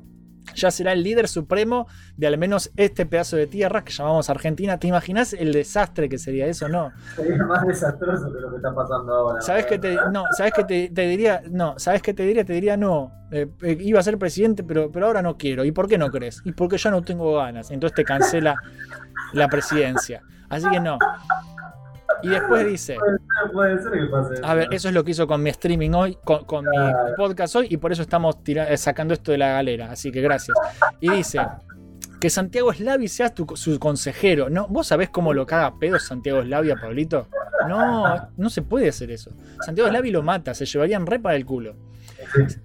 ya será el líder supremo de al menos este pedazo de tierra que llamamos Argentina. ¿Te imaginas el desastre que sería eso? No. Sería más desastroso que lo que está pasando ahora. ¿Sabes qué te, no, ¿sabes qué te, te diría? No, ¿sabes qué te diría? Te diría no. Eh, eh, iba a ser presidente, pero, pero ahora no quiero. ¿Y por qué no crees? Y porque ya no tengo ganas. Entonces te cancela la presidencia. Así que no. Y después dice. Puede ser, puede ser que pase eso. A ver, eso es lo que hizo con mi streaming hoy, con, con mi podcast hoy, y por eso estamos eh, sacando esto de la galera. Así que gracias. Y dice que Santiago Slavi sea tu- su consejero. ¿No? ¿Vos sabés cómo lo caga pedo Santiago Slavi a Pablito? No, no se puede hacer eso. Santiago Slavi lo mata, se llevarían re para el culo.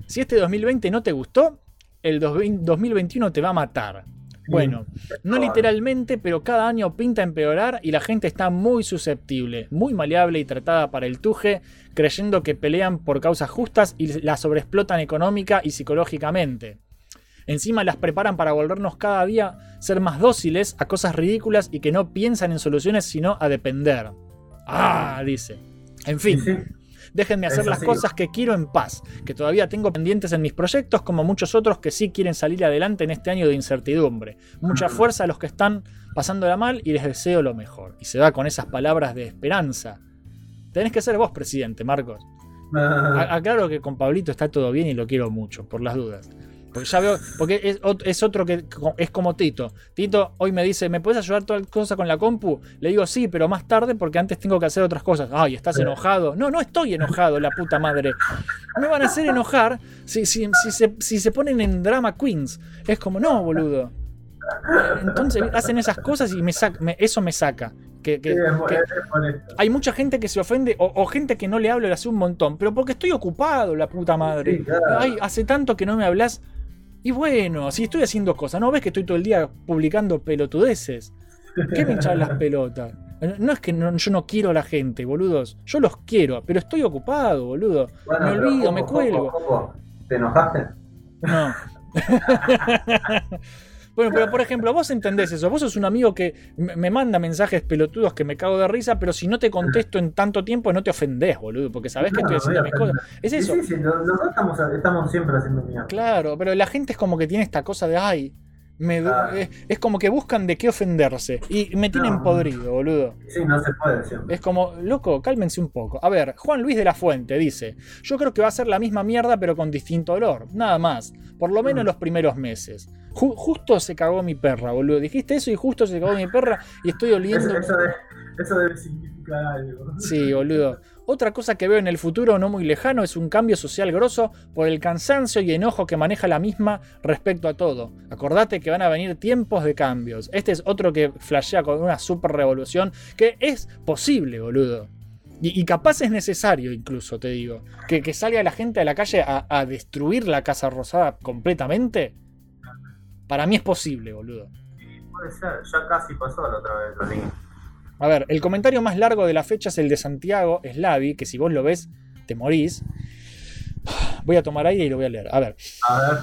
Si este 2020 no te gustó, el 2021 te va a matar. Bueno, no literalmente, pero cada año pinta empeorar y la gente está muy susceptible, muy maleable y tratada para el tuje, creyendo que pelean por causas justas y la sobreexplotan económica y psicológicamente. Encima las preparan para volvernos cada día ser más dóciles a cosas ridículas y que no piensan en soluciones sino a depender. Ah, dice. En fin. Déjenme hacer las cosas que quiero en paz, que todavía tengo pendientes en mis proyectos, como muchos otros que sí quieren salir adelante en este año de incertidumbre. Mucha fuerza a los que están pasándola mal y les deseo lo mejor. Y se va con esas palabras de esperanza. Tenés que ser vos, presidente, Marcos. A- Aclaro que con Pablito está todo bien y lo quiero mucho, por las dudas. Porque ya veo, porque es, es otro que es como Tito. Tito hoy me dice, ¿me puedes ayudar toda cosa con la compu? Le digo sí, pero más tarde porque antes tengo que hacer otras cosas. Ay, ¿estás enojado? No, no estoy enojado, la puta madre. Me van a hacer enojar si, si, si se, si se ponen en drama queens. Es como, no, boludo. Entonces hacen esas cosas y me sac- me- eso me saca. Que, Sí, hay mucha gente que se ofende o, o gente que no le hablo le hace un montón, pero porque estoy ocupado, la puta madre. Sí, claro. Ay, hace tanto que no me hablas. Y bueno, si estoy haciendo cosas, ¿no ves que estoy todo el día publicando pelotudeces? ¿Qué me echan las pelotas? No es que no- yo no quiero a la gente, boludos. Yo los quiero, pero estoy ocupado, boludo. Bueno, me olvido, me cuelgo. ¿Te enojaste? No. *laughs* Bueno, pero por ejemplo, vos entendés eso. Vos sos un amigo que me manda mensajes pelotudos que me cago de risa, pero si no te contesto en tanto tiempo, no te ofendés, boludo, porque sabés que estoy haciendo mis cosas. Es Sí, eso. Sí, sí, los los dos estamos, estamos siempre haciendo mierda. Claro, pero la gente es como que tiene esta cosa de, ay, me Claro. es, es como que buscan de qué ofenderse. Y me tienen No. podrido, boludo. Sí, no se puede siempre. Es como, loco, cálmense un poco. A ver, Juan Luis de la Fuente dice: Yo creo que va a ser la misma mierda, pero con distinto olor. Nada más. Por lo menos los primeros meses. Ju- justo se cagó mi perra, boludo. Dijiste eso y justo se cagó mi perra y estoy Eso, oliendo. eso debe, eso debe significar algo. Sí, boludo. Otra cosa que veo en el futuro no muy lejano es un cambio social grosso por el cansancio y enojo que maneja la misma respecto a todo. Acordate que van a venir tiempos de cambios. Este es otro que flashea con una super revolución que es posible, boludo. Y, capaz es necesario incluso, te digo. Que, salga la gente a la calle a, destruir la Casa Rosada completamente. Para mí es posible, boludo. Puede ser, ya casi pasó la otra vez, vi. A ver, el comentario más largo de la fecha es el de Santiago Slavi, que si vos lo ves, te morís. Voy a tomar aire y lo voy a leer. A ver. A ver.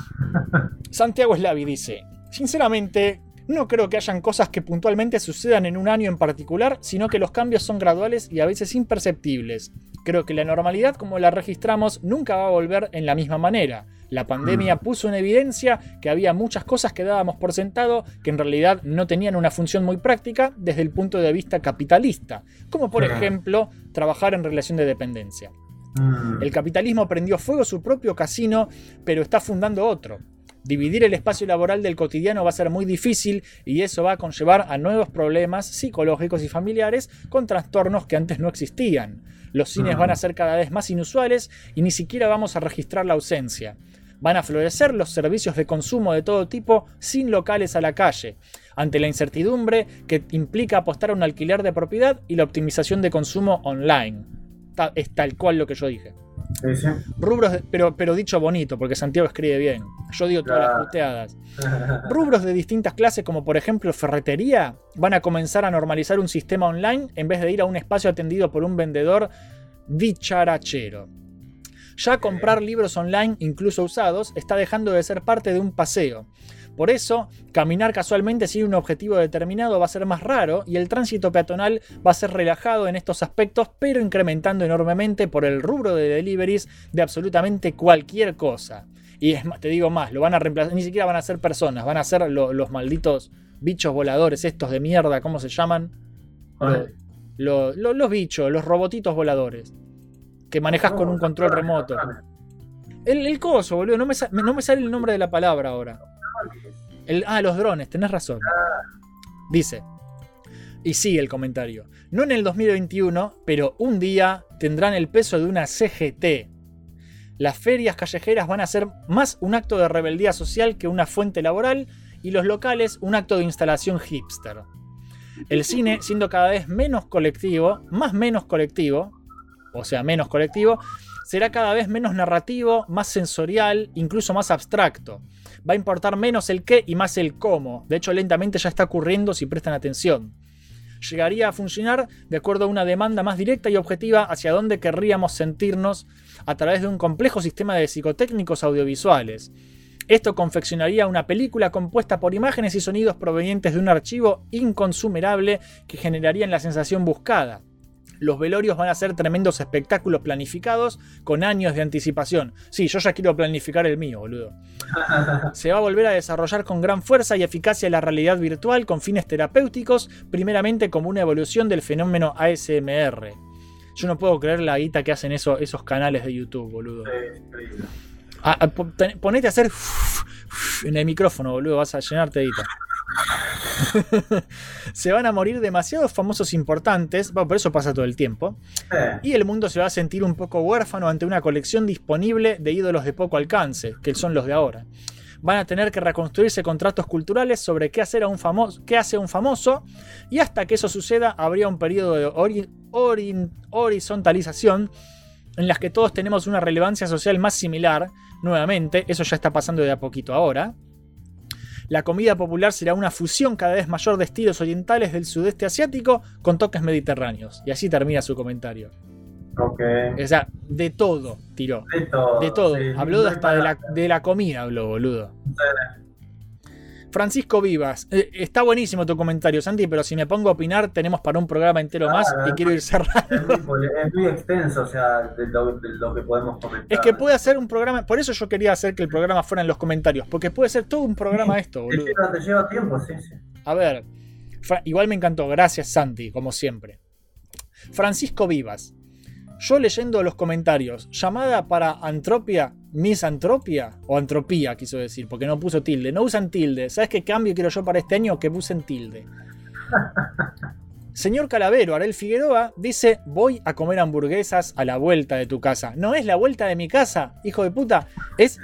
Santiago Slavi dice: Sinceramente, no creo que hayan cosas que puntualmente sucedan en un año en particular, sino que los cambios son graduales y a veces imperceptibles. Creo que la normalidad como la registramos nunca va a volver en la misma manera. La pandemia puso en evidencia que había muchas cosas que dábamos por sentado que en realidad no tenían una función muy práctica desde el punto de vista capitalista, como por ejemplo trabajar en relación de dependencia. Mm. El capitalismo prendió fuego su propio casino, pero está fundando otro. Dividir el espacio laboral del cotidiano va a ser muy difícil y eso va a conllevar a nuevos problemas psicológicos y familiares con trastornos que antes no existían. Los cines van a ser cada vez más inusuales y ni siquiera vamos a registrar la ausencia. Van a florecer los servicios de consumo de todo tipo sin locales a la calle, ante la incertidumbre que implica apostar a un alquiler de propiedad y la optimización de consumo online. Es tal cual lo que yo dije. Sí, sí. Rubros, de- pero, pero dicho bonito, porque Santiago escribe bien. Yo digo todas las puteadas. *laughs* Rubros de distintas clases, como por ejemplo ferretería, van a comenzar a normalizar un sistema online en vez de ir a un espacio atendido por un vendedor dicharachero. Ya comprar libros online, incluso usados, está dejando de ser parte de un paseo. Por eso, caminar casualmente sin un objetivo determinado va a ser más raro y el tránsito peatonal va a ser relajado en estos aspectos, pero incrementando enormemente por el rubro de deliveries de absolutamente cualquier cosa. Y es más, te digo más, lo van a reemplazar, ni siquiera van a ser personas, van a ser lo- los malditos bichos voladores estos de mierda, ¿cómo se llaman? Lo- lo- lo- los bichos, los robotitos voladores. Que manejas con un control remoto. El, el coso, boludo, no me, sa- no me sale el nombre de la palabra ahora. Ah, los drones, tenés razón. Dice. Y sigue el comentario. No en el 2021, pero un día tendrán el peso de una CGT. Las ferias callejeras van a ser más un acto de rebeldía social que una fuente laboral y los locales un acto de instalación hipster. El cine, siendo cada vez menos colectivo, más menos colectivo, o sea, menos colectivo, será cada vez menos narrativo, más sensorial, incluso más abstracto. Va a importar menos el qué y más el cómo. De hecho, lentamente ya está ocurriendo si prestan atención. Llegaría a funcionar de acuerdo a una demanda más directa y objetiva hacia dónde querríamos sentirnos a través de un complejo sistema de psicotécnicos audiovisuales. Esto confeccionaría una película compuesta por imágenes y sonidos provenientes de un archivo inconsumerable que generarían la sensación buscada. Los velorios van a ser tremendos espectáculos planificados con años de anticipación. Sí, yo ya quiero planificar el mío, boludo. *laughs* Se va a volver a desarrollar con gran fuerza y eficacia la realidad virtual con fines terapéuticos, primeramente como una evolución del fenómeno ASMR. Yo no puedo creer la guita que hacen eso- esos canales de YouTube, boludo. Ah, ah, ponete a hacer en el micrófono, boludo, vas a llenarte de guita. *laughs* se van a morir demasiados famosos importantes, bueno, por eso pasa todo el tiempo, y el mundo se va a sentir un poco huérfano ante una colección disponible de ídolos de poco alcance, que son los de ahora. Van a tener que reconstruirse contratos culturales sobre qué hacer a un famoso, qué hace un famoso, y hasta que eso suceda habría un periodo de ori- ori- horizontalización en las que todos tenemos una relevancia social más similar. Nuevamente, eso ya está pasando de a poquito ahora. La comida popular será una fusión cada vez mayor de estilos orientales del sudeste asiático con toques mediterráneos. Y así termina su comentario. Ok. O sea, de todo tiró. De todo. De todo. sí, Habló no hasta de la, de la comida, habló, boludo. Francisco Vivas, eh, está buenísimo tu comentario, Santi, pero si me pongo a opinar, tenemos para un programa entero más Claro, y quiero ir cerrando. Es muy, *laughs* poli- es muy extenso, o sea, de lo, de lo que podemos comentar. Es que puede hacer un programa, por eso yo quería hacer que el programa fuera en los comentarios, porque puede ser todo un programa esto, Te boludo. lleva, te lleva tiempo, sí, sí. A ver, igual me encantó, gracias Santi, como siempre. Francisco Vivas, yo leyendo los comentarios, llamada para antropia, misantropia o antropía, quiso decir, porque no puso tilde. No usan tilde. ¿Sabes qué cambio quiero yo para este año? Que usen tilde. *laughs* Señor Calavero, Arel Figueroa, dice: Voy a comer hamburguesas a la vuelta de tu casa. No es la vuelta de mi casa, hijo de puta. Es.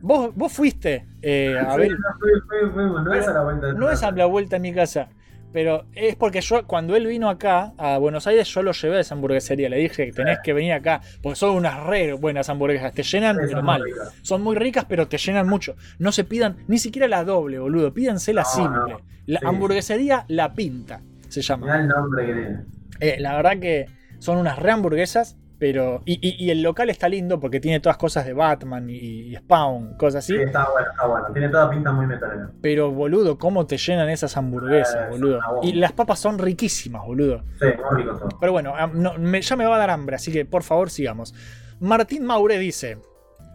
Vos, vos fuiste, eh, Abel. Sí, no, fui- fui- fuimos, no es a la vuelta de No es casa. a la vuelta en mi casa. Pero es porque yo, cuando él vino acá, a Buenos Aires, yo lo llevé a esa hamburguesería. Le dije que tenés que venir acá. Porque son unas re buenas hamburguesas. Te llenan, pero son mal. muy ricas. Son muy ricas, pero te llenan mucho. No se pidan ni siquiera la doble, boludo. Pídanse la No, simple. no. La Sí. hamburguesería La Pinta se llama. El nombre que tiene. Eh, la verdad que son unas re hamburguesas. Pero. Y, y- y el local está lindo porque tiene todas cosas de Batman y, y Spawn, cosas así. Sí, está bueno, está bueno. Tiene toda pinta muy metalera. Pero, boludo, ¿cómo te llenan esas hamburguesas, Eh, boludo? Y las papas son riquísimas, boludo. Sí, muy rico todo. Pero bueno, ah, no, me- ya me va a dar hambre, así que por favor sigamos. Martín Maure dice.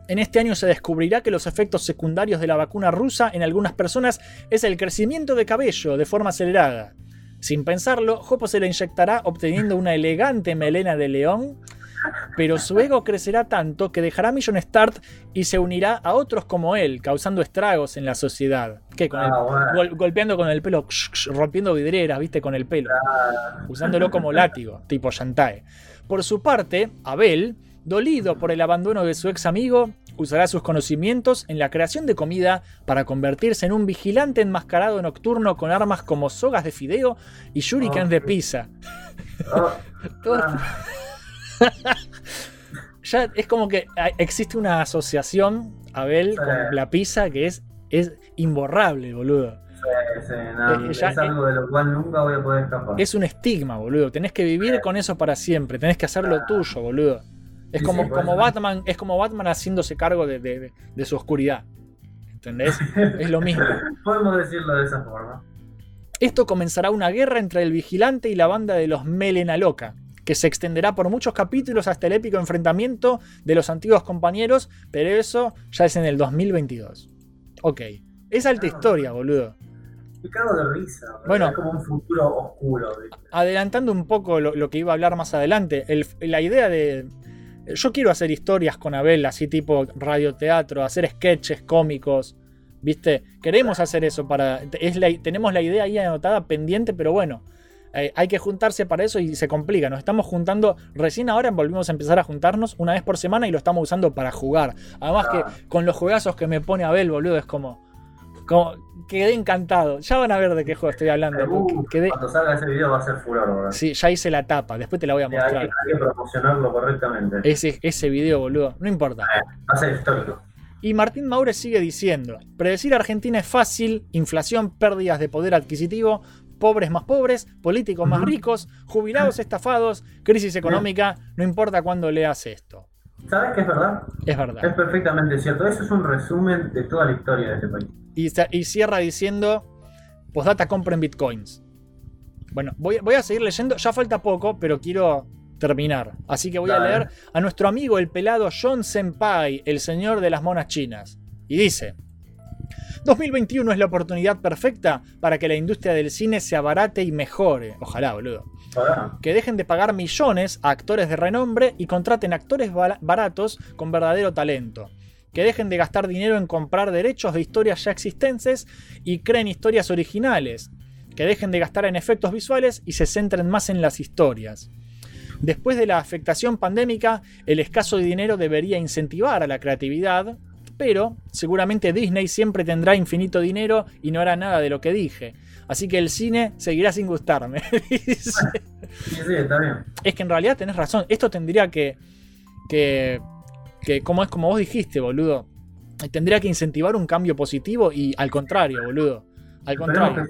En este año se descubrirá que los efectos secundarios de la vacuna rusa en algunas personas es el crecimiento de cabello de forma acelerada. Sin pensarlo, Jopo se la inyectará obteniendo una elegante melena de león, pero su ego crecerá tanto que dejará Million Start y se unirá a otros como él, causando estragos en la sociedad. ¿Qué? Con el- Ah, bueno. gol- golpeando con el pelo, rompiendo vidrieras, viste, con el pelo usándolo como látigo, tipo Shantae. Por su parte, Abel, dolido por el abandono de su ex amigo, usará sus conocimientos en la creación de comida para convertirse en un vigilante enmascarado nocturno con armas como sogas de fideo y shurikens de pizza. *laughs* Todo- *laughs* ya es como que ah, existe una asociación, Abel, con la pizza que es, es imborrable, boludo. Sí, sí, no, Eh, ya- es algo de lo cual nunca voy a poder escapar. Es un estigma, boludo. Tenés que vivir con eso para siempre. Tenés que hacer lo tuyo, boludo. Es como, como. Batman, es como Batman haciéndose cargo de, de- de su oscuridad. ¿Entendés? *laughs* Es lo mismo. Podemos decirlo de esa forma. Esto comenzará una guerra entre el vigilante y la banda de los Melena Loca, que se extenderá por muchos capítulos hasta el épico enfrentamiento de los antiguos compañeros, pero eso ya es en el 2022. Ok, es alta historia, boludo. De risa. Bueno. es como un futuro oscuro. ¿viste? Adelantando un poco lo, lo que iba a hablar más adelante, el- la idea de... Yo quiero hacer historias con Abel, así tipo radioteatro, hacer sketches cómicos, ¿viste? Queremos hacer eso para... Es la- tenemos la idea ahí anotada pendiente, pero bueno, eh, hay que juntarse para eso y se complica. Nos estamos juntando, recién ahora volvimos a empezar a juntarnos una vez por semana y lo estamos usando para jugar. Además que con los juegazos que me pone Abel, boludo, es como... como quedé encantado. Ya van a ver de qué juego estoy hablando. Uh, Quedé, Cuando salga ese video va a ser furor, boludo. Sí, ya hice la tapa, después te la voy a mostrar. hay que promocionarlo correctamente. Ese, ese video, boludo, no importa. Va a ser histórico. Y Martín Maure sigue diciendo, predecir Argentina es fácil, inflación, pérdidas de poder adquisitivo, pobres más pobres, políticos más ricos, jubilados estafados, crisis económica, no importa cuándo leas esto. ¿Sabes qué es verdad? Es verdad. Es perfectamente cierto. Eso es un resumen de toda la historia de este país. Y, y cierra diciendo, postdata compren bitcoins. Bueno, voy, voy a seguir leyendo, ya falta poco, pero quiero terminar. Así que voy a leer a nuestro amigo el pelado John Senpai, el señor de las monas chinas. Y dice, 2021 es la oportunidad perfecta para que la industria del cine se abarate y mejore. Ojalá, boludo. Que dejen de pagar millones a actores de renombre y contraten actores baratos con verdadero talento. Que dejen de gastar dinero en comprar derechos de historias ya existentes y creen historias originales. Que dejen de gastar en efectos visuales y se centren más en las historias. Después de la afectación pandémica, el escaso dinero debería incentivar a la creatividad, pero seguramente Disney siempre tendrá infinito dinero y no hará nada de lo que dije. Así que el cine seguirá sin gustarme. *laughs* dice. Sí, sí, está bien. Es que en realidad tenés razón. Esto tendría que. que. que como es como vos dijiste, boludo. Tendría que incentivar un cambio positivo y al contrario, boludo. Al contrario.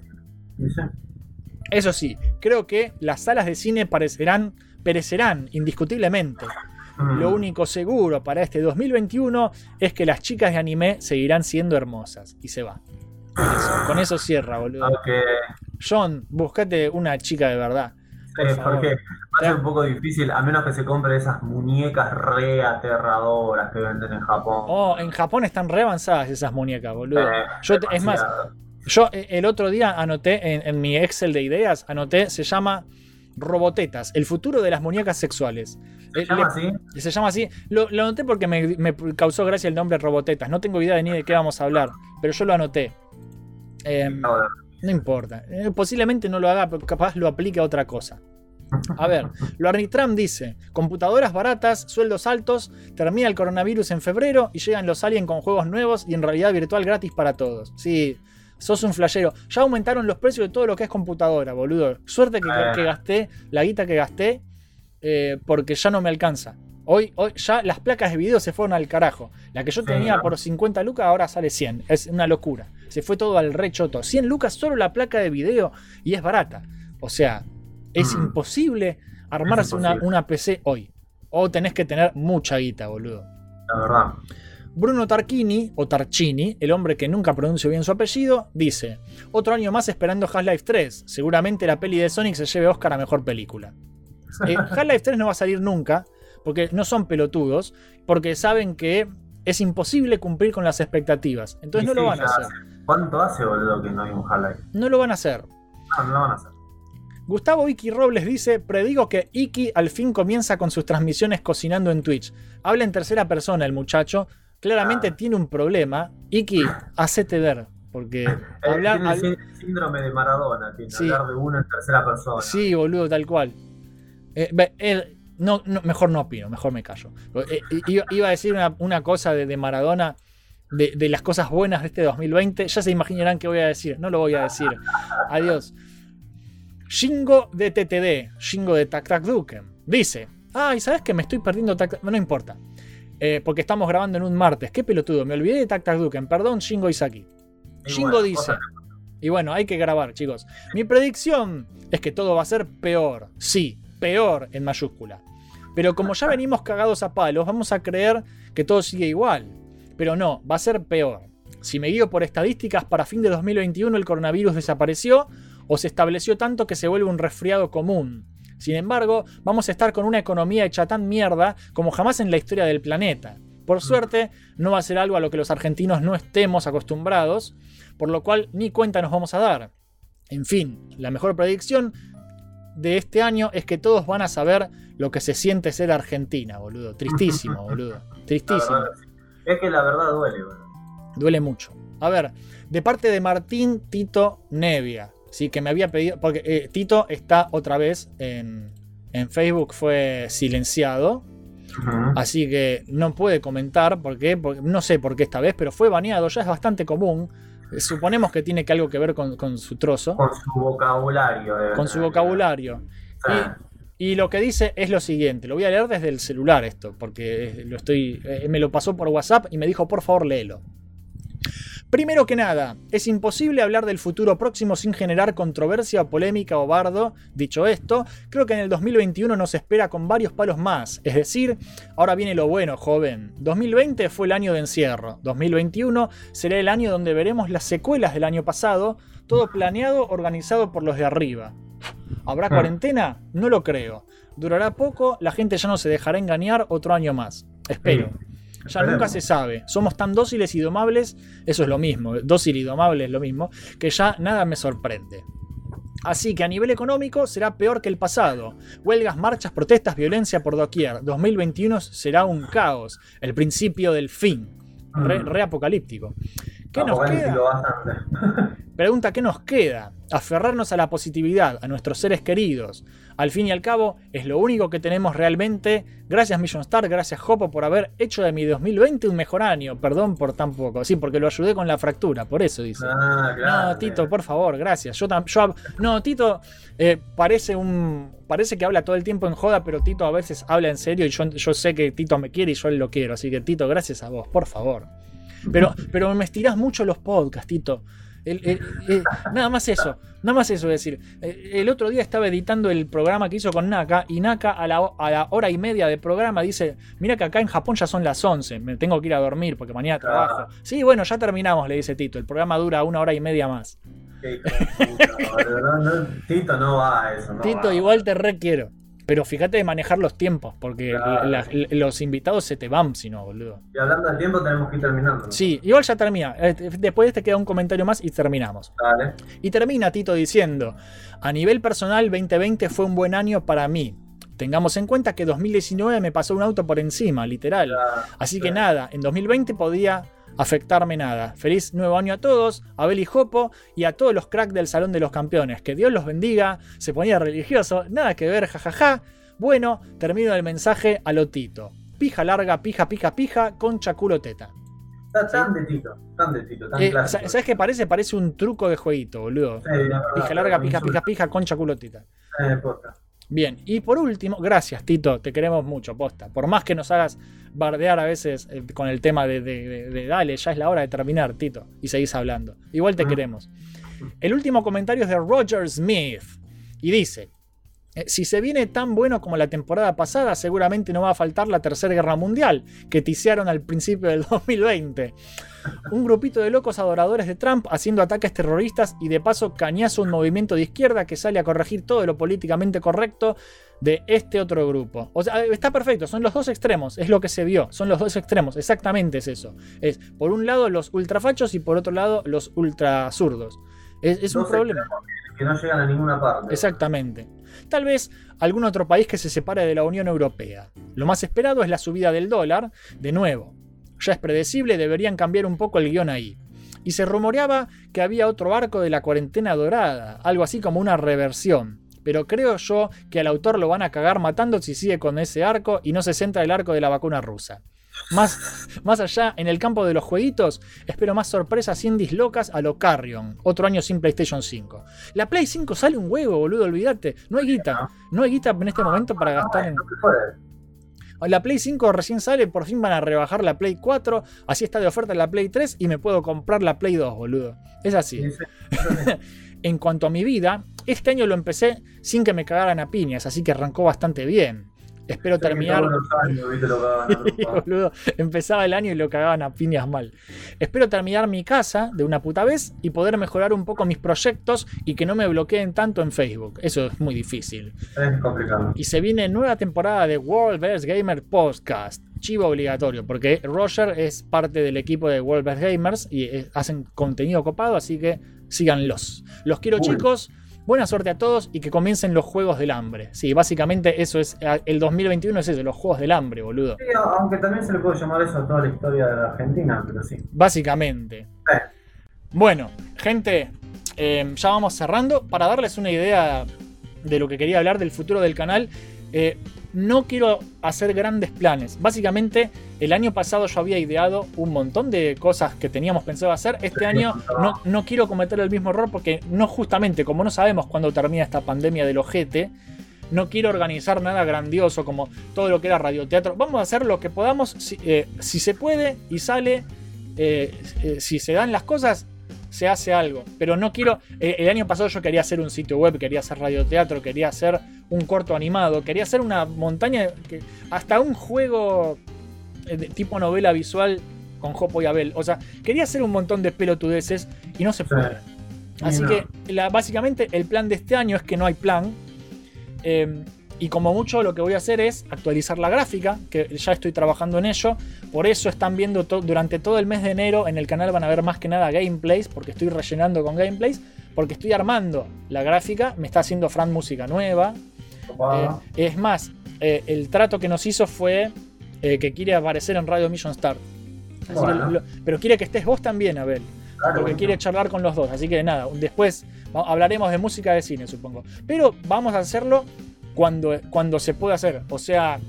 Eso sí, creo que las salas de cine parecerán, perecerán indiscutiblemente. Mm. Lo único seguro para este 2021 es que las chicas de anime seguirán siendo hermosas. Y se va. Con eso, con eso cierra, boludo. Aunque, John, buscate una chica de verdad. Por eh, porque va a ser un poco difícil, a menos que se compre esas muñecas re aterradoras que venden en Japón. Oh, en Japón están re avanzadas esas muñecas, boludo. Eh, Yo es más, yo eh, el otro día anoté en, en mi Excel de ideas, anoté, se llama Robotetas, el futuro de las muñecas sexuales. ¿Se Eh, llama le- así? Se llama así. Lo, lo anoté porque me, me causó gracia el nombre Robotetas. No tengo idea de ni de qué vamos a hablar, pero yo lo anoté. Em, no importa. Eh, posiblemente no lo haga, pero capaz lo aplique a otra cosa. A ver, *laughs* lo Trump dice: computadoras baratas, sueldos altos, termina el coronavirus en febrero y llegan los aliens con juegos nuevos y en realidad virtual gratis para todos. Sí, sos un flashero. Ya aumentaron los precios de todo lo que es computadora, boludo. Suerte que, que gasté, la guita que gasté, eh, porque ya no me alcanza. Hoy, hoy ya las placas de video se fueron al carajo. La que yo Sí, tenía por 50 lucas ahora sale 100. Es una locura. Se fue todo al rechoto. 100 lucas solo la placa de video y es barata. O sea, es Mm. imposible armarse una, imposible. una PC hoy. O tenés que tener mucha guita, boludo. La verdad. Bruno Tarquini, o Tarchini, el hombre que nunca pronuncio bien su apellido, dice: Otro año más esperando Half-Life 3. Seguramente la peli de Sonic se lleve Oscar a mejor película. *laughs* Eh, Half-Life 3 no va a salir nunca, porque no son pelotudos, porque saben que es imposible cumplir con las expectativas. Entonces Y no lo van a hacer. hace- ¿Cuánto hace, boludo, que no hay un Half-Life? No lo van a hacer. No, no lo van a hacer. Gustavo Iki Robles dice, predigo que Iki al fin comienza con sus transmisiones cocinando en Twitch. Habla en tercera persona el muchacho. Claramente Ah. tiene un problema. Iki, *laughs* hacete ver. Porque Eh, hablar... tiene el sí- síndrome de Maradona, tiene Sí. hablar de uno en tercera persona. Sí, boludo, tal cual. Eh, no, no, mejor no opino, mejor me callo. Eh, eh, iba, iba a decir una, una cosa de, de Maradona, de, de las cosas buenas de este 2020. Ya se imaginarán qué voy a decir. No lo voy a decir. Adiós. Shingo de TTD, Shingo de Tac Tac Duken, dice: Ay, ¿sabes que me estoy perdiendo Tac Tac? No importa. Eh, porque estamos grabando en un martes. Qué pelotudo, me olvidé de Tac Tac Duken. Perdón, Shingo Isaki. Shingo bueno, dice. Y bueno, hay que grabar, chicos. Mi predicción es que todo va a ser peor. Sí, peor en mayúscula. Pero como ya venimos cagados a palos, vamos a creer que todo sigue igual. Pero no, va a ser peor. Si me guío por estadísticas, para fin de 2021 el coronavirus desapareció o se estableció tanto que se vuelve un resfriado común. Sin embargo, vamos a estar con una economía hecha tan mierda como jamás en la historia del planeta. Por suerte, no va a ser algo a lo que los argentinos no estemos acostumbrados, por lo cual ni cuenta nos vamos a dar. En fin, la mejor predicción de este año es que todos van a saber lo que se siente ser Argentina, boludo. Tristísimo, *laughs* boludo. Tristísimo. Es que la verdad duele, boludo. Duele mucho. A ver, de parte de Martín Tito Nevia, sí, que me había pedido, porque eh, Tito está otra vez en, en Facebook, fue silenciado. Así que no puede comentar, ¿por qué? Porque, no sé por qué esta vez, pero fue baneado, ya es bastante común. Eh, Suponemos que tiene que algo que ver con, con su trozo. Con su vocabulario. Con su vocabulario. Y, y lo que dice es lo siguiente, lo voy a leer desde el celular esto, porque lo estoy, eh, me lo pasó por WhatsApp y me dijo, por favor, léelo. Primero que nada, es imposible hablar del futuro próximo sin generar controversia, polémica o bardo. Dicho esto, creo que en el 2021 nos espera con varios palos más. Es decir, ahora viene lo bueno, joven. 2020 fue el año de encierro. 2021 será el año donde veremos las secuelas del año pasado, todo planeado, organizado por los de arriba. ¿Habrá cuarentena? No lo creo. Durará poco, la gente ya no se dejará engañar otro año más. Espero. Ya nunca se sabe. Somos tan dóciles y domables, eso es lo mismo, dócil y domable es lo mismo, que ya nada me sorprende. Así que a nivel económico será peor que el pasado. Huelgas, marchas, protestas, violencia por doquier. 2021 será un caos, el principio del fin. Re, re apocalíptico. ¿Qué nos queda? *laughs* Pregunta, ¿qué nos queda? Aferrarnos a la positividad, a nuestros seres queridos. Al fin y al cabo, es lo único que tenemos realmente. Gracias Million Star, gracias Jopo por haber hecho de mi 2020 un mejor año. Perdón por tan poco. Sí, porque lo ayudé con la fractura, por eso dice. Ah. No, Tito, por favor, gracias. Yo, yo no, Tito eh, parece un parece que habla todo el tiempo en joda, pero Tito a veces habla en serio y yo, yo sé que Tito me quiere y yo lo quiero. Así que Tito, gracias a vos, por favor. Pero, pero me estirás mucho los podcasts, Tito. El- el- el- nada más eso, nada más eso, es decir, el otro día estaba editando el programa que hizo con Naka y Naka a la, a la hora y media de programa dice, mira que acá en Japón ya son las 11, me tengo que ir a dormir porque mañana trabajo. Sí, bueno, ya terminamos, le dice Tito, el programa dura una hora y media más. Qué hijo de puta, boludo. No, no, Tito no va a eso. No Tito, va. igual te requiero. Pero fíjate de manejar los tiempos, porque Claro. la- la- los invitados se te van si no, boludo. Y hablando del tiempo, tenemos que ir terminando. ¿no? Sí, igual ya termina. Eh, Después de este queda un comentario más y terminamos. Dale. Y termina Tito diciendo, a nivel personal 2020 fue un buen año para mí. Tengamos en cuenta que 2019 me pasó un auto por encima, literal. Así que nada, en 2020 podía afectarme nada. Feliz nuevo año a todos, a Beli Jopo y a todos los cracks del Salón de los Campeones. Que Dios los bendiga. Se ponía religioso, nada que ver, jajaja. Bueno, termino el mensaje a lo Tito. Pija larga, pija, pija, pija, concha, culo, teta. Está tan de Tito, tan de Tito, tan Eh, clásico. sa- ¿Sabes qué parece? Parece un truco de jueguito, boludo. Sí, la verdad, Pija larga, pija, pija, pija, concha, culo, teta. Eh, posta. Bien, y por último, gracias Tito, te queremos mucho, posta. Por más que nos hagas bardear a veces eh, con el tema de, de- de- de, dale, ya es la hora de terminar, Tito, y seguís hablando. Igual te queremos. El último comentario es de Roger Smith y dice: Si se viene tan bueno como la temporada pasada, seguramente no va a faltar la Tercera Guerra Mundial que ticiaron al principio del *laughs* 2020. Un grupito de locos adoradores de Trump haciendo ataques terroristas y de paso cañazo un movimiento de izquierda que sale a corregir todo lo políticamente correcto de este otro grupo. O sea, está perfecto, son los dos extremos, es lo que se vio, son los dos extremos, exactamente es eso. Es por un lado los ultrafachos y por otro lado los ultrazurdos. Es, es un problema. extremos Que no llegan a ninguna parte. Exactamente. Tal vez algún otro país que se separe de la Unión Europea. Lo más esperado es la subida del dólar, de nuevo. Ya es predecible, deberían cambiar un poco el guion ahí. Y se rumoreaba que había otro arco de la cuarentena dorada, algo así como una reversión. Pero creo yo que al autor lo van a cagar matando si sigue con ese arco y no se centra el arco de la vacuna rusa. Más, más allá, en el campo de los jueguitos, espero más sorpresas indies locas a lo Carrion. Otro año sin PlayStation 5. La Play 5 sale un huevo, boludo, olvídate. No hay guita. No hay guita en este momento para gastar en. La Play 5 recién sale, por fin van a rebajar la Play 4. Así está de oferta la Play 3 y me puedo comprar la Play 2, boludo. Es así. *laughs* en cuanto a mi vida, este año lo empecé sin que me cagaran a piñas, así que arrancó bastante bien. Espero terminar. Años, viste lo *laughs* Sí, boludo. Empezaba el año y lo cagaban a piñas mal. Espero terminar mi casa de una puta vez y poder mejorar un poco mis proyectos y que no me bloqueen tanto en Facebook. Eso es muy difícil. Es complicado. Y se viene nueva temporada de World Best Gamer Podcast. Chivo obligatorio, porque Roger es parte del equipo de World Best Gamers y eh, hacen contenido copado, así que síganlos. Los quiero, chicos. Buena suerte a todos y que comiencen los Juegos del Hambre. Sí, básicamente eso es. eh, El 2021 es eso, los Juegos del Hambre, boludo. Sí, aunque también se le puede llamar eso a toda la historia de la Argentina, pero sí. Básicamente. Bueno, gente, eh, ya vamos cerrando. Para darles una idea de lo que quería hablar del futuro del canal, eh, no quiero hacer grandes planes. Básicamente, el año pasado yo había ideado un montón de cosas que teníamos pensado hacer. Este año no, no quiero cometer el mismo error porque no justamente, como no sabemos cuándo termina esta pandemia del ojete, no quiero organizar nada grandioso como todo lo que era radioteatro. Vamos a hacer lo que podamos, si, eh, si se puede y sale, eh, eh, si se dan las cosas, se hace algo. Pero no quiero. eh, el año pasado yo quería hacer un sitio web, quería hacer radioteatro, quería hacer un corto animado, quería hacer una montaña. que- hasta un juego eh, de tipo novela visual con Jopo y Abel. O sea, quería hacer un montón de pelotudeces y no se puede. Así No. que la- básicamente el plan de este año es que no hay plan. Eh, y como mucho lo que voy a hacer es actualizar la gráfica, que ya estoy trabajando en ello. Por eso están viendo to- durante todo el mes de enero en el canal van a ver más que nada gameplays, porque estoy rellenando con gameplays, porque estoy armando la gráfica, me está haciendo Fran música nueva. Eh, es más, eh, el trato que nos hizo fue eh, que quiere aparecer en Radio Mission Star. Que lo- pero quiere que estés vos también, Abel. porque quiere charlar con los dos. Así que nada, después hablaremos de música de cine, supongo. Pero vamos a hacerlo cuando, cuando se pueda hacer. O sea,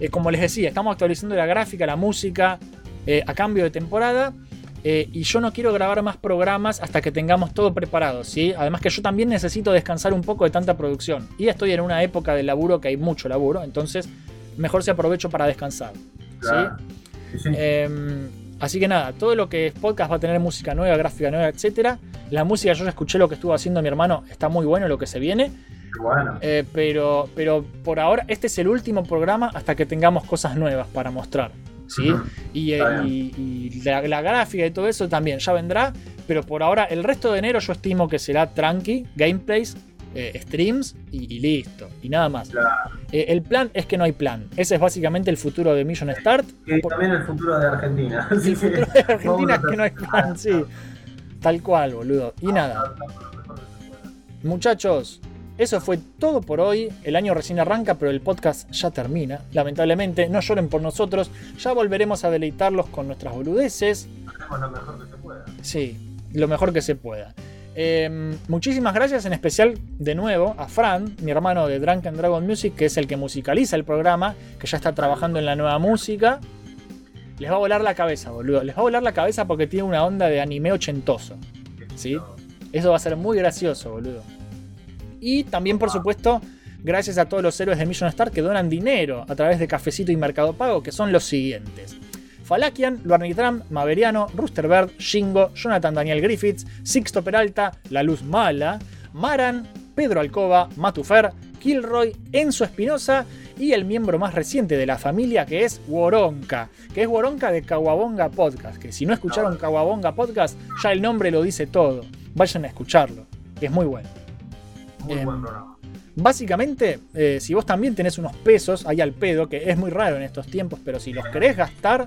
eh, como les decía, estamos actualizando la gráfica, la música, eh, a cambio de temporada. eh, y yo no quiero grabar más programas hasta que tengamos todo preparado, ¿sí? Además que yo también necesito descansar un poco de tanta producción. Y estoy en una época de laburo que hay mucho laburo, entonces mejor se aprovecho para descansar. ¿sí? Claro. Sí, sí. Eh, así que nada, todo lo que es podcast va a tener música nueva, gráfica nueva, etcétera. La música, yo ya escuché lo que estuvo haciendo mi hermano, está muy bueno lo que se viene. Bueno. Eh, pero, pero por ahora, este es el último programa hasta que tengamos cosas nuevas para mostrar. ¿sí? Y, eh, la, la gráfica y todo eso también ya vendrá. Pero por ahora, el resto de enero yo estimo que será tranqui, gameplays, eh, streams y, y listo. Y nada más. Eh, el plan es que no hay plan. Ese es básicamente el futuro de Mission Start. Y también el futuro de Argentina. El futuro de Argentina es que no hay plan, sí. Tal cual, boludo. Y nada. Muchachos, eso fue todo por hoy. El año recién arranca, pero el podcast ya termina. Lamentablemente, no lloren por nosotros. Ya volveremos a deleitarlos con nuestras boludeces. Hacemos lo mejor que se pueda. Sí, lo mejor que se pueda. Eh, muchísimas gracias en especial de nuevo a Fran, mi hermano de Drunken Dragon Music, que es el que musicaliza el programa, que ya está trabajando en la nueva música. Les va a volar la cabeza, boludo. Les va a volar la cabeza porque tiene una onda de anime ochentoso. ¿Sí? Eso va a ser muy gracioso, boludo. Y también, por supuesto, gracias a todos los héroes de Mission Star que donan dinero a través de Cafecito y Mercado Pago, que son los siguientes. Falakian, Luarnitram, Maveriano, Roosterbird, Shingo, Jonathan Daniel Griffiths, Sixto Peralta, La Luz Mala, Maran, Pedro Alcoba, Matufer, Kilroy, Enzo Espinosa y el miembro más reciente de la familia que es Woronka, que es Woronka de Kawabonga Podcast, que si no escucharon Kawabonga Podcast, ya el nombre lo dice todo. Vayan a escucharlo, que es muy bueno. Muy Em, buen programa. Básicamente, eh, si vos también tenés unos pesos ahí al pedo, que es muy raro en estos tiempos, pero si los querés gastar,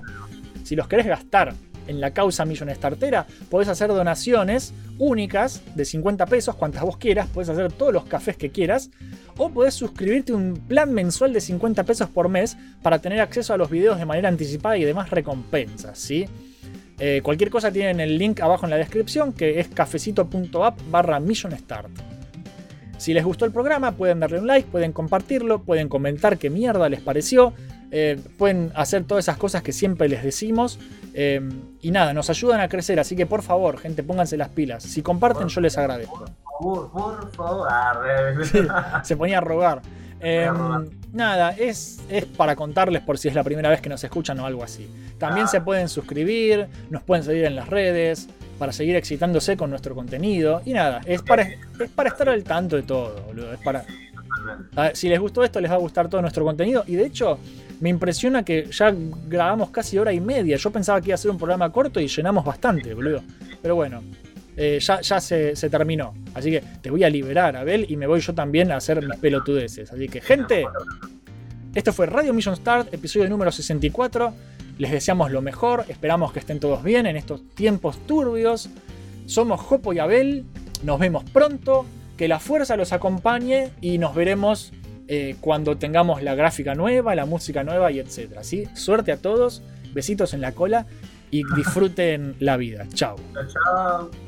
si los querés gastar en la causa Million Startera, podés hacer donaciones únicas de 50 pesos, cuantas vos quieras, podés hacer todos los cafés que quieras, o podés suscribirte a un plan mensual de 50 pesos por mes para tener acceso a los videos de manera anticipada y demás recompensas, ¿sí? Eh, cualquier cosa tienen el link abajo en la descripción, que es cafecito.app barra Start. Si les gustó el programa, pueden darle un like, pueden compartirlo, pueden comentar qué mierda les pareció, eh, pueden hacer todas esas cosas que siempre les decimos. eh, y nada, nos ayudan a crecer, así que por favor, gente, pónganse las pilas. Si comparten, yo les agradezco. Por, por favor. *laughs* Se ponía a rogar. Eh, nada, es, es para contarles por si es la primera vez que nos escuchan o algo así. También se pueden suscribir, nos pueden seguir en las redes, para seguir excitándose con nuestro contenido. Y nada, es para, es para estar al tanto de todo, boludo. Es para, ver, si les gustó esto, les va a gustar todo nuestro contenido. Y de hecho, me impresiona que ya grabamos casi hora y media. Yo pensaba que iba a ser un programa corto y llenamos bastante, boludo. Pero bueno, eh, ya, ya se, se terminó. Así que te voy a liberar, Abel, y me voy yo también a hacer mis pelotudeces. Así que, gente, esto fue Radio Mission Start, episodio número 64. Les deseamos lo mejor, esperamos que estén todos bien en estos tiempos turbios. Somos Jopo y Abel, nos vemos pronto, que la fuerza los acompañe y nos veremos eh, cuando tengamos la gráfica nueva, la música nueva y etcétera. ¿sí? Suerte a todos, besitos en la cola y disfruten la vida. Chao. Chao, chao.